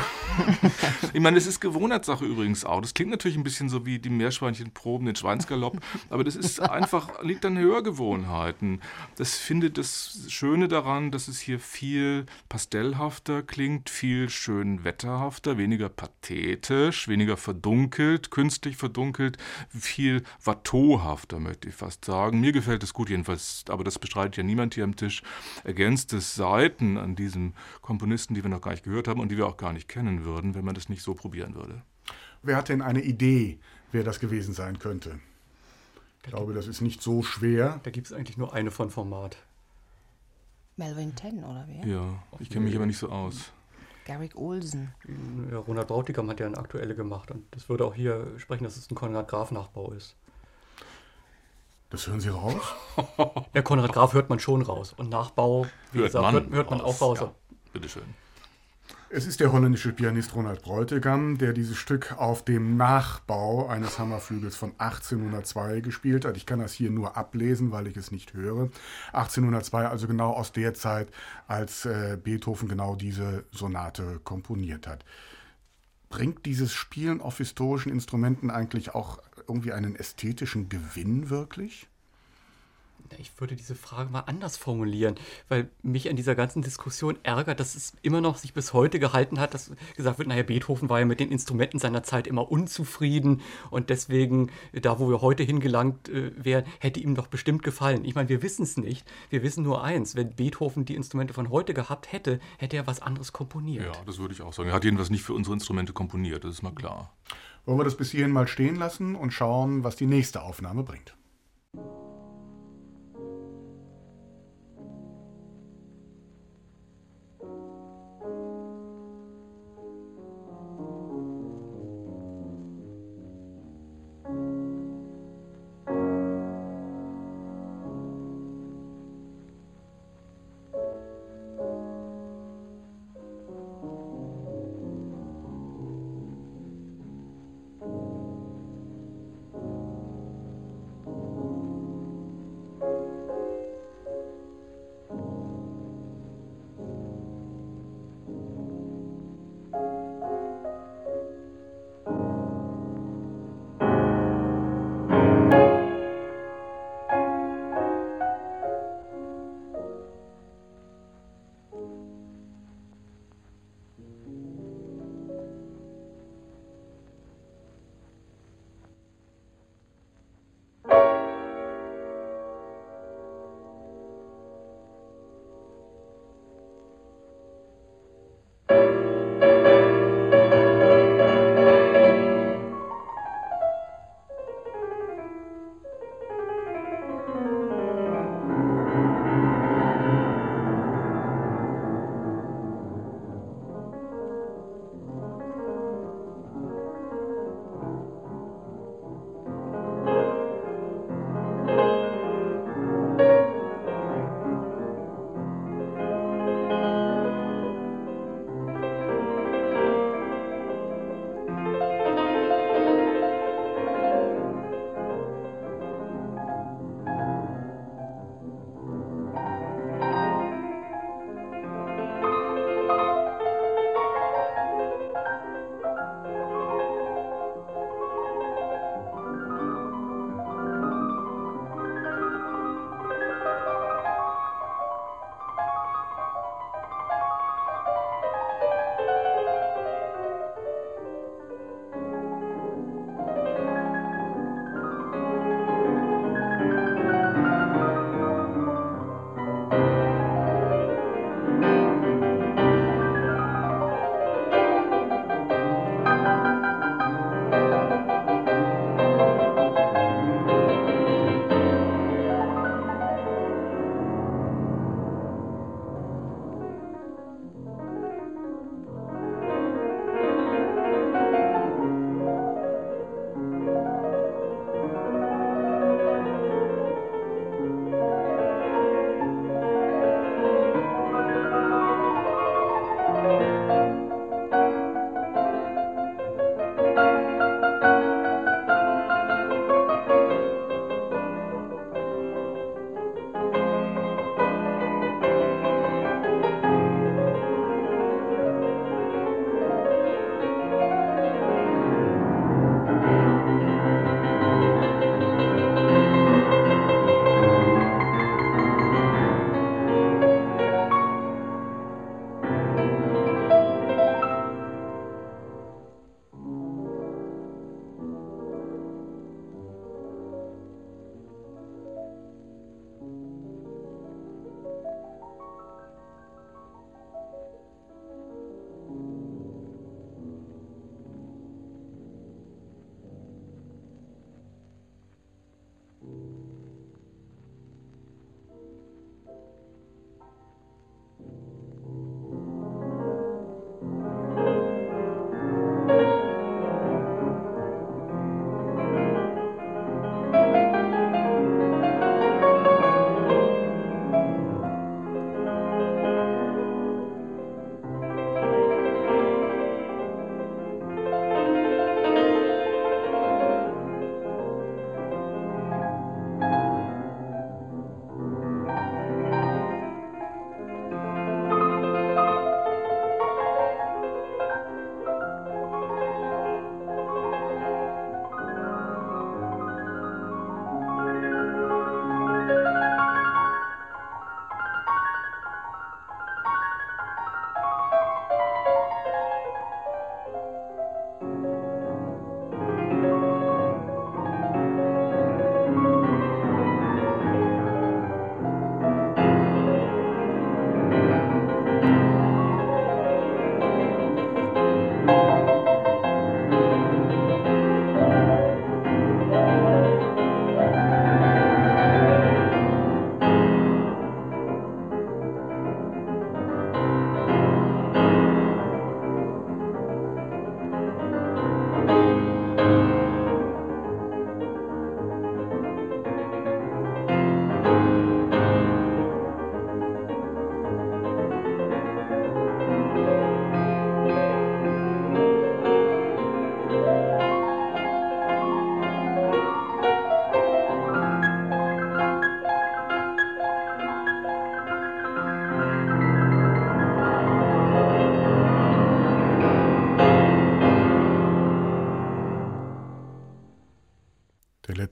[SPEAKER 4] (laughs) ich meine, das ist Gewohnheitssache übrigens auch. Das klingt natürlich ein bisschen so wie die Meerschweinchenproben, den Schweinsgalopp. Aber das ist einfach, liegt an Hörgewohnheiten. Das finde das Schöne daran, dass es hier viel pastellhafter klingt, viel schön wetterhafter, weniger pathetisch, weniger verdunkelt, künstlich verdunkelt, viel watteauhafter, möchte ich fast sagen. Mir gefällt es gut jedenfalls, aber das bestreitet ja niemand hier am Tisch. Ergänzte Seiten an diesem Komponisten, die wir noch gar nicht gehört haben und die wir auch gar nicht kennen würden, wenn man das nicht so probieren würde.
[SPEAKER 2] Wer hat denn eine Idee, wer das gewesen sein könnte? Ich glaube, das ist nicht so schwer.
[SPEAKER 3] Da gibt es eigentlich nur eine von Format.
[SPEAKER 5] Melvin Ten, oder wer?
[SPEAKER 4] Ja, ich kenne mich aber nicht so aus.
[SPEAKER 5] Garrick Olsen.
[SPEAKER 3] Ja, Ronald Brautigam hat ja eine aktuelle gemacht und das würde auch hier sprechen, dass es ein Konrad Graf-Nachbau ist.
[SPEAKER 2] Das hören Sie raus? (laughs)
[SPEAKER 3] ja, Konrad Graf hört man schon raus. Und Nachbau, wie hört gesagt, man hört, hört man auch raus. Ja,
[SPEAKER 4] bitteschön.
[SPEAKER 2] Es ist der holländische Pianist Ronald Bräutigam, der dieses Stück auf dem Nachbau eines Hammerflügels von 1802 gespielt hat. Ich kann das hier nur ablesen, weil ich es nicht höre. 1802, also genau aus der Zeit, als äh, Beethoven genau diese Sonate komponiert hat. Bringt dieses Spielen auf historischen Instrumenten eigentlich auch irgendwie einen ästhetischen Gewinn wirklich?
[SPEAKER 3] Ich würde diese Frage mal anders formulieren, weil mich an dieser ganzen Diskussion ärgert, dass es immer noch sich bis heute gehalten hat, dass gesagt wird, naja, Beethoven war ja mit den Instrumenten seiner Zeit immer unzufrieden und deswegen, da wo wir heute hingelangt äh, wären, hätte ihm doch bestimmt gefallen. Ich meine, wir wissen es nicht. Wir wissen nur eins, wenn Beethoven die Instrumente von heute gehabt hätte, hätte er was anderes komponiert.
[SPEAKER 4] Ja, das würde ich auch sagen. Er hat jedenfalls nicht für unsere Instrumente komponiert, das ist mal klar.
[SPEAKER 2] Wollen wir das bis hierhin mal stehen lassen und schauen, was die nächste Aufnahme bringt.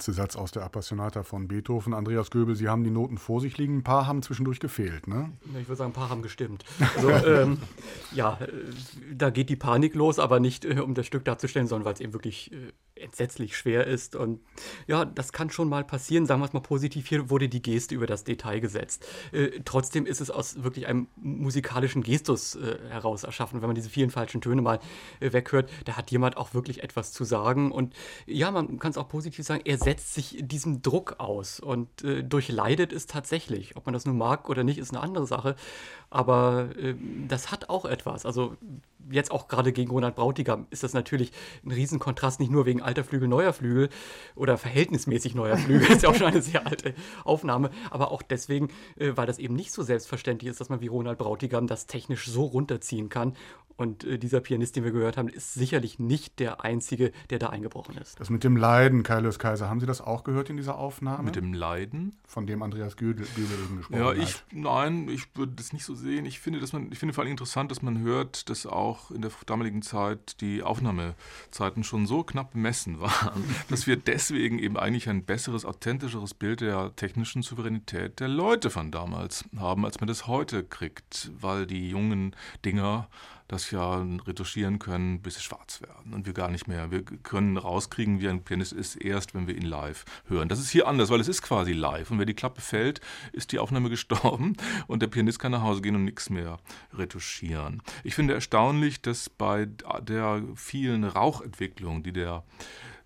[SPEAKER 2] Letzte Satz aus der Appassionata von Beethoven. Andreas Göbel, Sie haben die Noten vor sich liegen. Ein paar haben zwischendurch gefehlt, ne?
[SPEAKER 3] Ich würde sagen, ein paar haben gestimmt. Also, ähm, ja, äh, da geht die Panik los, aber nicht, äh, um das Stück darzustellen, sondern weil es eben wirklich äh, entsetzlich schwer ist. Und ja, das kann schon mal passieren. Sagen wir es mal positiv, hier wurde die Geste über das Detail gesetzt. Äh, trotzdem ist es aus wirklich einem musikalischen Gestus äh, heraus erschaffen, wenn man diese vielen falschen Töne mal äh, weghört. Da hat jemand auch wirklich etwas zu sagen. Und ja, man kann es auch positiv sagen, er setzt sich diesem Druck aus und äh, durchleidet es tatsächlich. Ob man das nun mag oder nicht, ist eine andere Sache. Aber äh, das hat auch etwas. Also jetzt auch gerade gegen Ronald Brautigam ist das natürlich ein Riesenkontrast, nicht nur wegen alter Flügel, neuer Flügel oder verhältnismäßig neuer Flügel, (laughs) ist ja auch schon eine sehr alte Aufnahme, aber auch deswegen, äh, weil das eben nicht so selbstverständlich ist, dass man wie Ronald Brautigam das technisch so runterziehen kann und äh, dieser Pianist, den wir gehört haben, ist sicherlich nicht der Einzige, der da eingebrochen ist.
[SPEAKER 2] Das mit dem Leiden, Kaius Kaiser, haben Sie das auch gehört in dieser Aufnahme?
[SPEAKER 4] Mit dem Leiden?
[SPEAKER 2] Von dem Andreas Gödel, Gödel eben gesprochen
[SPEAKER 4] ja,
[SPEAKER 2] hat.
[SPEAKER 4] Ja, ich, nein, ich würde das nicht so sehen. Ich finde, dass man, ich finde vor allem interessant, dass man hört, dass auch in der damaligen Zeit die Aufnahmezeiten schon so knapp bemessen waren, (laughs) dass wir deswegen eben eigentlich ein besseres, authentischeres Bild der technischen Souveränität der Leute von damals haben, als man das heute kriegt, weil die jungen Dinger das ja retuschieren können, bis sie schwarz werden und wir gar nicht mehr. Wir können rauskriegen, wie ein Pianist ist, erst wenn wir ihn live hören. Das ist hier anders, weil es ist quasi live und wenn die Klappe fällt, ist die Aufnahme (laughs) gestorben und der Pianist kann nach Hause gehen und nichts mehr retuschieren. Ich finde erstaunlich, dass bei der vielen Rauchentwicklung, die der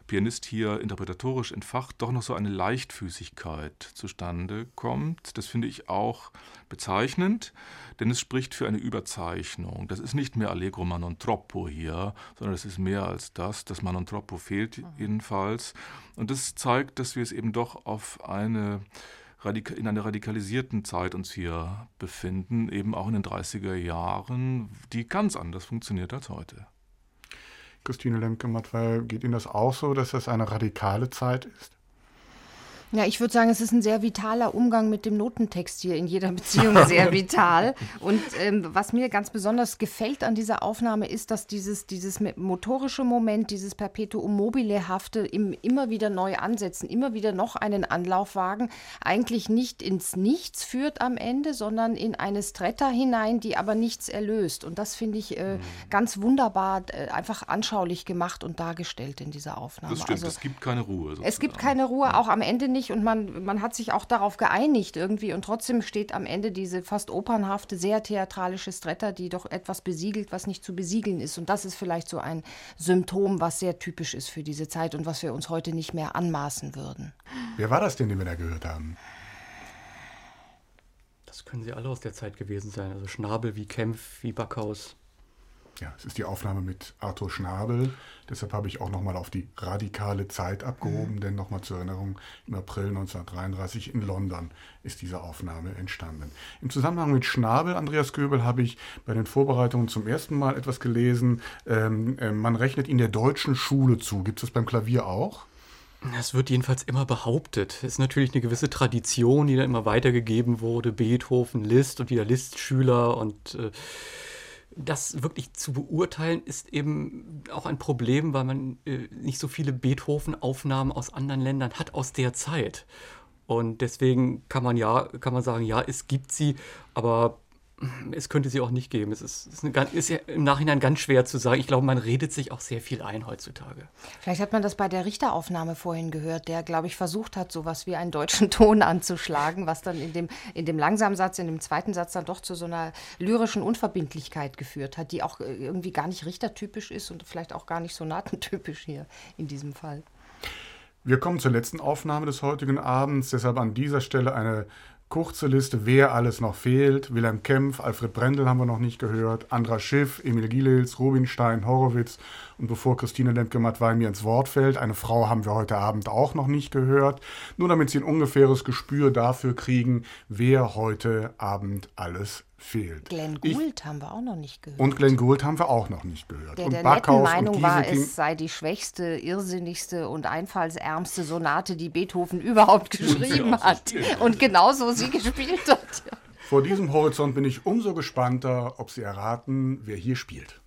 [SPEAKER 4] Pianist hier interpretatorisch entfacht, doch noch so eine Leichtfüßigkeit zustande kommt. Das finde ich auch bezeichnend, denn es spricht für eine Überzeichnung. Das ist nicht mehr Allegro ma non troppo hier, sondern es ist mehr als das. Das ma non troppo fehlt jedenfalls. Und das zeigt, dass wir es eben doch auf eine in einer radikalisierten Zeit uns hier befinden, eben auch in den 30er Jahren, die ganz anders funktioniert als heute.
[SPEAKER 2] Christine Lemke-Matwei, geht Ihnen das auch so, dass das eine radikale Zeit ist?
[SPEAKER 5] Ja, ich würde sagen, es ist ein sehr vitaler Umgang mit dem Notentext hier in jeder Beziehung (laughs) sehr vital. Und ähm, was mir ganz besonders gefällt an dieser Aufnahme ist, dass dieses, dieses motorische Moment, dieses Perpetuum mobile-hafte im immer wieder neu ansetzen, immer wieder noch einen Anlauf wagen, eigentlich nicht ins Nichts führt am Ende, sondern in eine Stretta hinein, die aber nichts erlöst. Und das finde ich äh, mhm. ganz wunderbar äh, einfach anschaulich gemacht und dargestellt in dieser Aufnahme.
[SPEAKER 4] Das stimmt, also, es gibt keine Ruhe.
[SPEAKER 5] Sozusagen. Es gibt keine Ruhe, auch am Ende nicht und man, man hat sich auch darauf geeinigt irgendwie und trotzdem steht am Ende diese fast opernhafte, sehr theatralische Stretta, die doch etwas besiegelt, was nicht zu besiegeln ist. Und das ist vielleicht so ein Symptom, was sehr typisch ist für diese Zeit und was wir uns heute nicht mehr anmaßen würden.
[SPEAKER 2] Wer war das denn, den wir da gehört haben?
[SPEAKER 3] Das können sie alle aus der Zeit gewesen sein. Also Schnabel wie Kempf, wie Backhaus.
[SPEAKER 2] Ja, es ist die Aufnahme mit Arthur Schnabel. Deshalb habe ich auch nochmal auf die radikale Zeit abgehoben, mhm. denn nochmal zur Erinnerung, im April 1933 in London ist diese Aufnahme entstanden. Im Zusammenhang mit Schnabel, Andreas Göbel, habe ich bei den Vorbereitungen zum ersten Mal etwas gelesen. Ähm, äh, man rechnet ihn der deutschen Schule zu. Gibt es das beim Klavier auch?
[SPEAKER 3] Es wird jedenfalls immer behauptet. Es ist natürlich eine gewisse Tradition, die dann immer weitergegeben wurde. Beethoven, Liszt und wieder Liszt-Schüler und äh, das wirklich zu beurteilen, ist eben auch ein Problem, weil man äh, nicht so viele Beethoven-Aufnahmen aus anderen Ländern hat aus der Zeit. Und deswegen kann man ja, kann man sagen, ja, es gibt sie, aber es könnte sie auch nicht geben. Es ist, ist, eine, ist, ja im Nachhinein ganz schwer zu sagen. Ich glaube, man redet sich auch sehr viel ein heutzutage.
[SPEAKER 5] Vielleicht hat man das bei der Richteraufnahme vorhin gehört, der, glaube ich, versucht hat, so was wie einen deutschen (laughs) Ton anzuschlagen, was dann in dem, in dem langsamen Satz, in dem zweiten Satz dann doch zu so einer lyrischen Unverbindlichkeit geführt hat, die auch irgendwie gar nicht richtertypisch ist und vielleicht auch gar nicht sonatentypisch hier in diesem Fall.
[SPEAKER 2] Wir kommen zur letzten Aufnahme des heutigen Abends, deshalb an dieser Stelle eine Kurze Liste, wer alles noch fehlt. Wilhelm Kempf, Alfred Brendel haben wir noch nicht gehört, Andra Schiff, Emil Gilels, Rubinstein, Horowitz und bevor Christine Lemke-Mattwey mir ins Wort fällt, eine Frau haben wir heute Abend auch noch nicht gehört. Nur damit Sie ein ungefähres Gespür dafür kriegen, wer heute Abend alles fehlt.
[SPEAKER 5] Glenn Gould ich, haben wir auch noch nicht gehört.
[SPEAKER 2] Und Glenn Gould haben wir auch noch nicht gehört.
[SPEAKER 5] Der, und der Backhaus Meinung war, es sei die schwächste, irrsinnigste und einfallsärmste Sonate, die Beethoven überhaupt geschrieben hat. Und genauso sie gespielt hat.
[SPEAKER 2] Vor diesem Horizont bin ich umso gespannter, ob Sie erraten, wer hier spielt.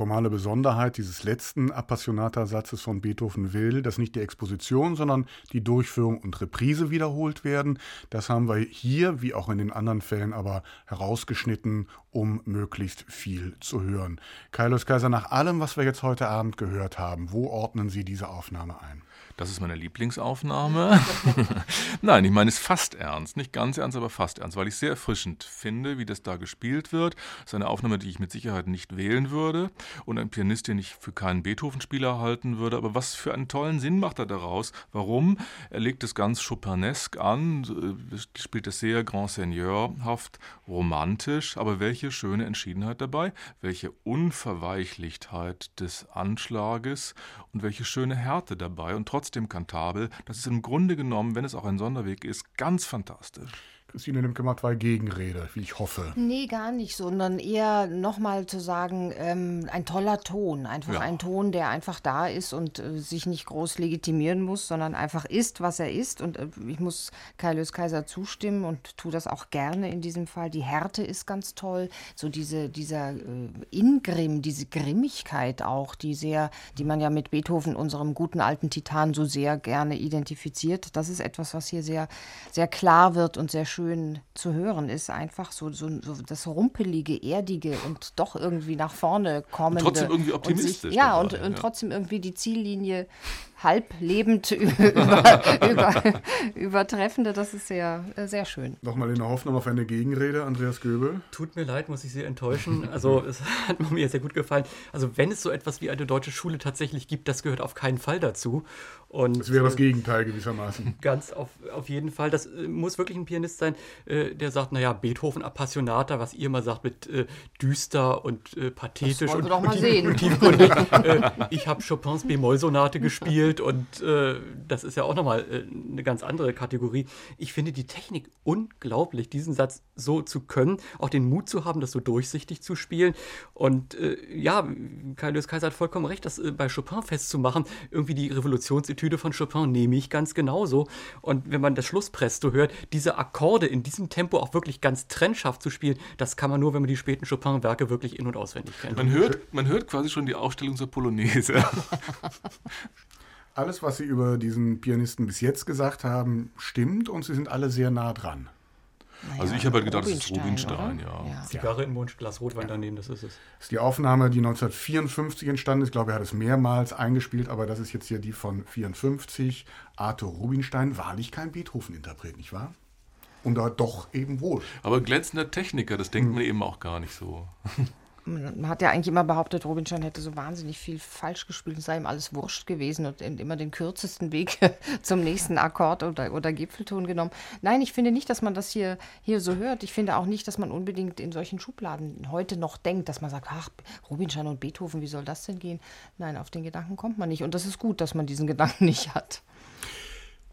[SPEAKER 2] Formale Besonderheit dieses letzten Appassionata-Satzes von Beethoven will, dass nicht die Exposition, sondern die Durchführung und Reprise wiederholt werden. Das haben wir hier, wie auch in den anderen Fällen, aber herausgeschnitten, um möglichst viel zu hören. Kaius Kaiser, nach allem, was wir jetzt heute Abend gehört haben, wo ordnen Sie diese Aufnahme ein?
[SPEAKER 4] Das ist meine Lieblingsaufnahme. (laughs) Nein, ich meine es fast ernst. Nicht ganz ernst, aber fast ernst, weil ich sehr erfrischend finde, wie das da gespielt wird. Es ist eine Aufnahme, die ich mit Sicherheit nicht wählen würde und ein Pianist, den ich für keinen Beethoven-Spieler halten würde. Aber was für einen tollen Sinn macht er daraus? Warum? Er legt es ganz Chopinesque an, äh, spielt es sehr Grand Seigneurhaft, romantisch, aber welche schöne Entschiedenheit dabei, welche Unverweichlichtheit des Anschlages und welche schöne Härte dabei und trotzdem trotzdem kantabel. Das ist im Grunde genommen, wenn es auch ein Sonderweg ist, ganz fantastisch.
[SPEAKER 2] Christine Lemke mal zwei Gegenrede, wie ich hoffe.
[SPEAKER 5] Nee, gar nicht, sondern eher nochmal zu sagen, ähm, ein toller Ton. Einfach ja. ein Ton, der einfach da ist und äh, sich nicht groß legitimieren muss, sondern einfach ist, was er ist. Und äh, ich muss Kaius Kaiser zustimmen und tue das auch gerne in diesem Fall. Die Härte ist ganz toll. So diese, dieser äh, Ingrimm, diese Grimmigkeit auch, die sehr, die man ja mit Beethoven, unserem guten alten Titan, so sehr gerne identifiziert. Das ist etwas, was hier sehr, sehr klar wird und sehr schön schön zu hören ist. Einfach so, so, so das rumpelige, erdige und doch irgendwie nach vorne kommende.
[SPEAKER 4] Und trotzdem irgendwie optimistisch.
[SPEAKER 5] Sich, ja, und, und trotzdem irgendwie die Ziellinie halblebend (laughs) über, über, übertreffende. Das ist sehr, sehr schön.
[SPEAKER 2] Nochmal in der Hoffnung auf eine Gegenrede, Andreas Göbel.
[SPEAKER 3] Tut mir leid, muss ich Sie enttäuschen. Also (laughs) es hat mir sehr gut gefallen. Also wenn es so etwas wie eine deutsche Schule tatsächlich gibt, das gehört auf keinen Fall dazu.
[SPEAKER 2] Und, das wäre das äh, Gegenteil gewissermaßen. (laughs)
[SPEAKER 3] Ganz auf, auf jeden Fall. Das äh, muss wirklich ein Pianist sein, äh, der sagt, naja, Beethoven Appassionata, was ihr immer sagt mit äh, düster und äh, pathetisch. Das
[SPEAKER 5] und, doch mal (laughs) und, sehen. Und
[SPEAKER 3] tiefgründig. Äh, ich habe Chopins B-Moll-Sonate gespielt und das ist ja auch nochmal eine ganz andere Kategorie. Ich finde die Technik unglaublich, diesen Satz so zu können, auch den Mut zu haben, das so durchsichtig zu spielen. Und ja, Kai Lewis Kaiser hat vollkommen recht, das bei Chopin festzumachen, irgendwie die Revolutionsidee Etüde von Chopin nehme ich ganz genauso. Und wenn man das Schlusspresto hört, diese Akkorde in diesem Tempo auch wirklich ganz trennscharf zu spielen, das kann man nur, wenn man die späten Chopin-Werke wirklich in- und auswendig kennt.
[SPEAKER 4] Man hört, man hört quasi schon die Aufstellung zur Polonaise.
[SPEAKER 2] Alles, was Sie über diesen Pianisten bis jetzt gesagt haben, stimmt und Sie sind alle sehr nah dran.
[SPEAKER 4] Naja, also ich habe halt gedacht, das ist Rubinstein, ja.
[SPEAKER 3] ja. Zigarre im Mund, Glas Rotwein ja. daneben, das ist es.
[SPEAKER 2] Das ist die Aufnahme, die 1954 entstanden ist. Ich glaube, er hat es mehrmals eingespielt, aber das ist jetzt hier die von 54. Arthur Rubinstein, wahrlich kein Beethoven-Interpret, nicht wahr? Und da doch eben wohl.
[SPEAKER 4] Aber glänzender Techniker, das denkt hm. man eben auch gar nicht so.
[SPEAKER 5] man hat ja eigentlich immer behauptet, Robinstein hätte so wahnsinnig viel falsch gespielt, es sei ihm alles wurscht gewesen und immer den kürzesten Weg (laughs) zum nächsten Akkord oder, oder Gipfelton genommen. Nein, ich finde nicht, dass man das hier, hier so hört. Ich finde auch nicht, dass man unbedingt in solchen Schubladen heute noch denkt, dass man sagt, ach, Rubinstein und Beethoven, wie soll das denn gehen? Nein, auf den Gedanken kommt man nicht. Und das ist gut, dass man diesen Gedanken nicht hat.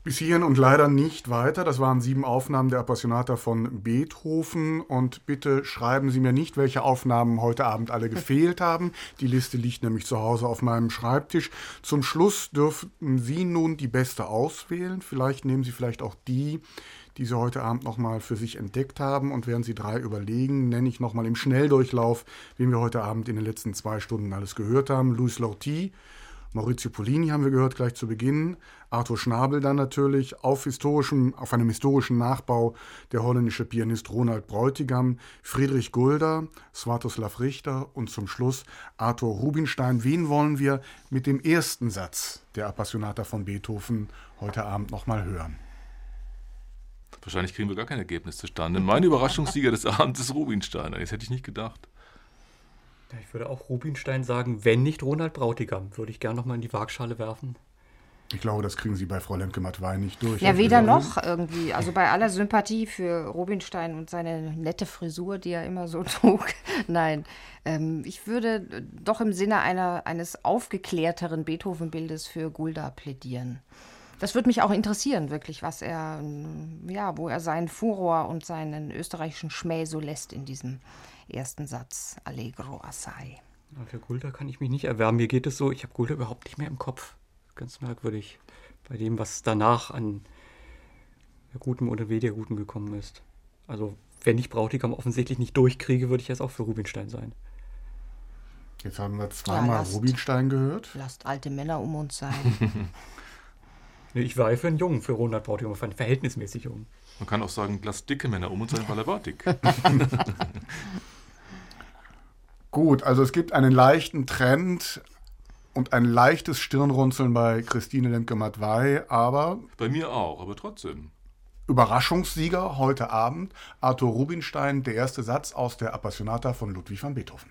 [SPEAKER 2] Bis hierhin und leider nicht weiter. Das waren sieben Aufnahmen der Appassionata von Beethoven. Und bitte schreiben Sie mir nicht, welche Aufnahmen heute Abend alle gefehlt haben. Die Liste liegt nämlich zu Hause auf meinem Schreibtisch. Zum Schluss dürften Sie nun die beste auswählen. Vielleicht nehmen Sie vielleicht auch die, die Sie heute Abend nochmal für sich entdeckt haben. Und während Sie drei überlegen, nenne ich nochmal im Schnelldurchlauf, wen wir heute Abend in den letzten zwei Stunden alles gehört haben. Louis Lortie, Maurizio Polini haben wir gehört gleich zu Beginn. Arthur Schnabel dann natürlich, auf, historischem, auf einem historischen Nachbau der holländische Pianist Ronald Bräutigam, Friedrich Gulda, Svatoslav Richter und zum Schluss Arthur Rubinstein. Wen wollen wir mit dem ersten Satz der Appassionata von Beethoven heute Abend nochmal hören?
[SPEAKER 4] Wahrscheinlich kriegen wir gar kein Ergebnis zustande. Mein Überraschungssieger des Abends ist Rubinstein. Das hätte ich nicht gedacht.
[SPEAKER 3] Ich würde auch Rubinstein sagen, wenn nicht Ronald Brautigam, würde ich gerne nochmal in die Waagschale werfen.
[SPEAKER 2] Ich glaube, das kriegen Sie bei Frau Lemke-Matwei nicht durch.
[SPEAKER 5] Ja, weder noch irgendwie. Also bei aller Sympathie für Rubinstein und seine nette Frisur, die er immer so (laughs) trug. Nein, ähm, ich würde doch im Sinne einer, eines aufgeklärteren Beethoven-Bildes für Gulda plädieren. Das würde mich auch interessieren, wirklich, was er, ja, wo er seinen Furor und seinen österreichischen Schmäh so lässt in diesem ersten Satz. Allegro assai.
[SPEAKER 3] Für Gulda kann ich mich nicht erwärmen. Mir geht es so, ich habe Gulda überhaupt nicht mehr im Kopf ganz merkwürdig bei dem, was danach an Gutem oder weniger Guten gekommen ist. Also, wenn ich Brautigam offensichtlich nicht durchkriege, würde ich jetzt auch für Rubinstein sein.
[SPEAKER 2] Jetzt haben wir zweimal ja, Rubinstein gehört.
[SPEAKER 5] Lasst alte Männer um uns sein. (laughs)
[SPEAKER 3] nee, ich war ja für einen Jungen, für Ronald Brautigam, für einen verhältnismäßig Jungen.
[SPEAKER 4] Man kann auch sagen, lasst dicke Männer um uns sein, weil er war dick. (laughs)
[SPEAKER 2] Gut, also es gibt einen leichten Trend und ein leichtes Stirnrunzeln bei Christine Lemke-Matwei, aber.
[SPEAKER 4] Bei mir auch, aber trotzdem.
[SPEAKER 2] Überraschungssieger heute Abend, Arthur Rubinstein, der erste Satz aus der Appassionata von Ludwig van Beethoven.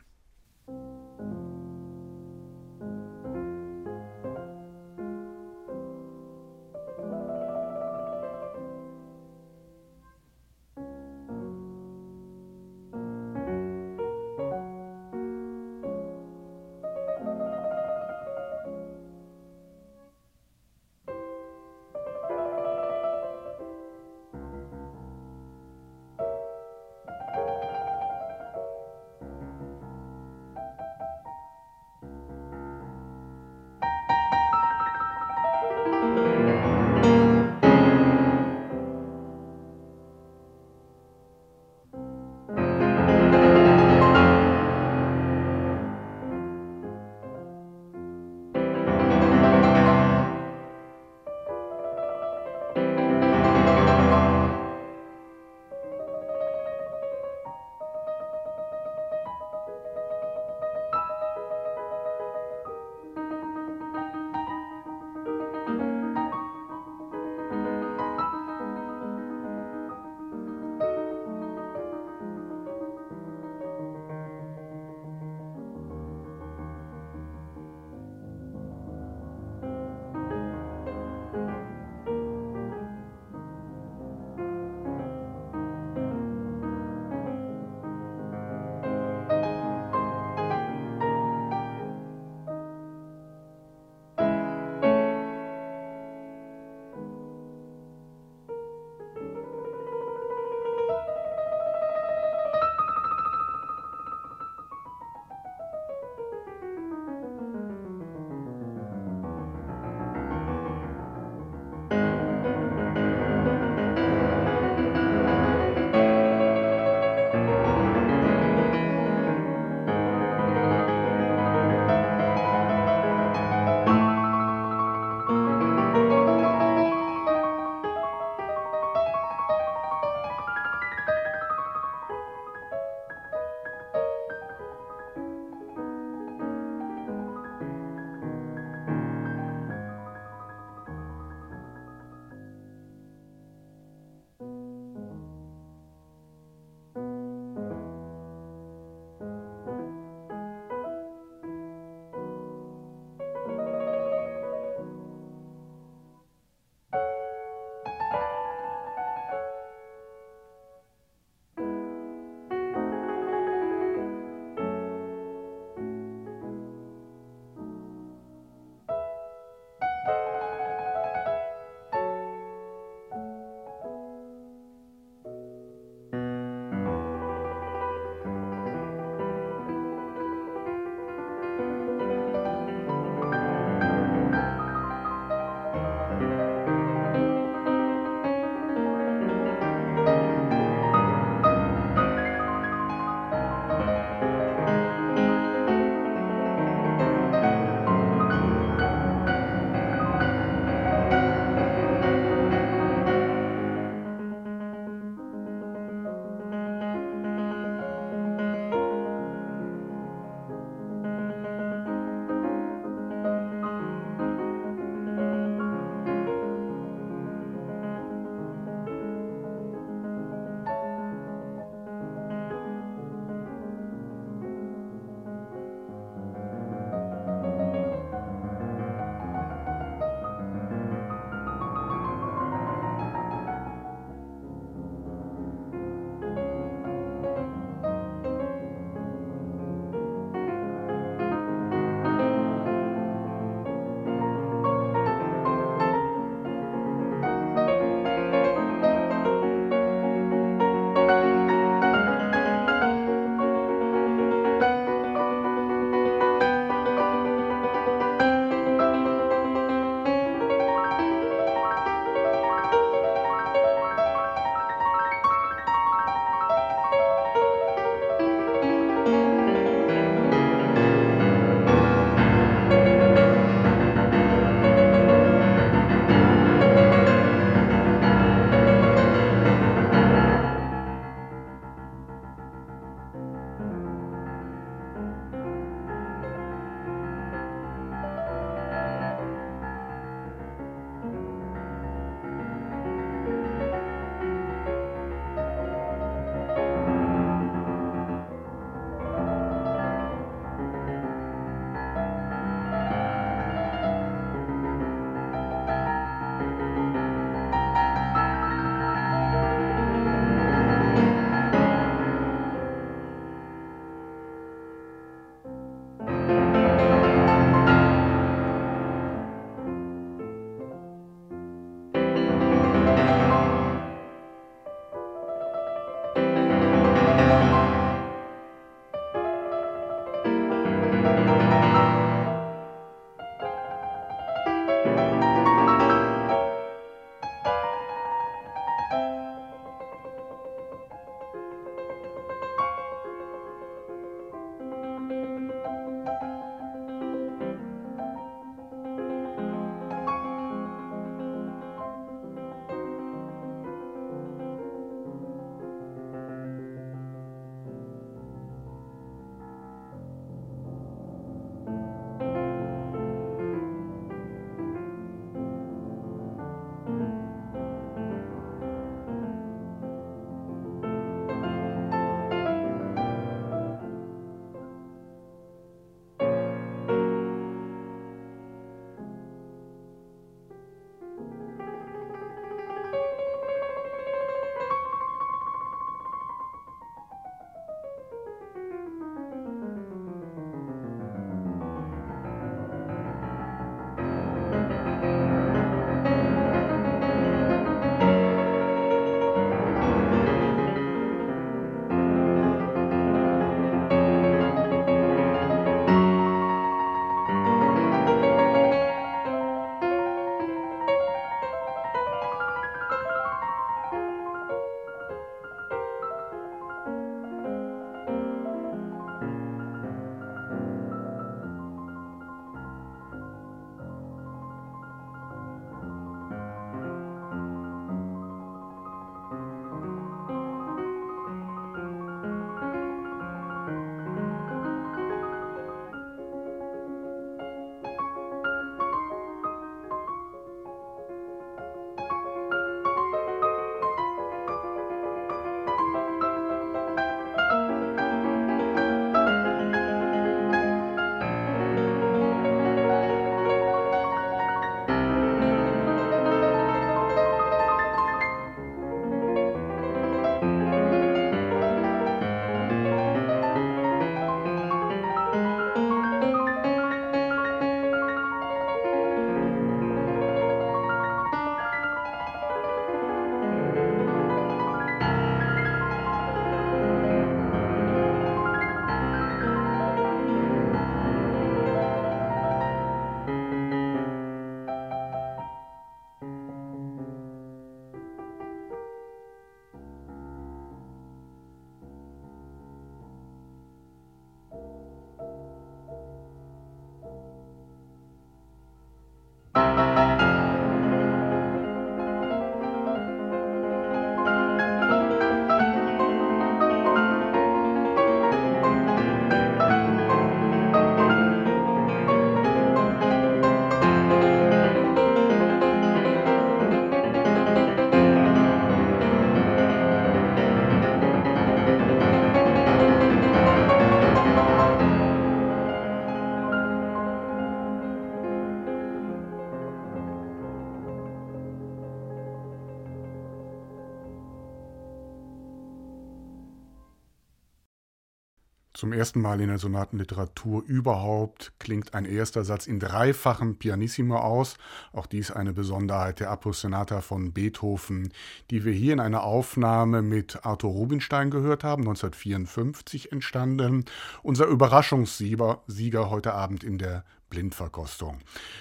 [SPEAKER 2] Ersten Mal in der Sonatenliteratur überhaupt klingt ein erster Satz in dreifachem Pianissimo aus. Auch dies eine Besonderheit der Appassionata von Beethoven, die wir hier in einer Aufnahme mit Arthur Rubinstein gehört haben, 1954 entstanden. Unser Überraschungssieger Sieger heute Abend in der Blindverkostung.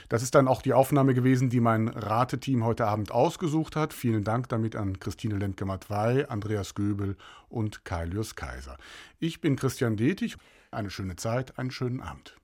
[SPEAKER 2] Das ist dann auch die Aufnahme gewesen, die mein Rateteam heute Abend ausgesucht hat. Vielen Dank damit an Christine Lemke-Matwei, Andreas Göbel und Kailius Kaiser. Ich bin Christian Detig. Eine schöne Zeit, einen schönen Abend.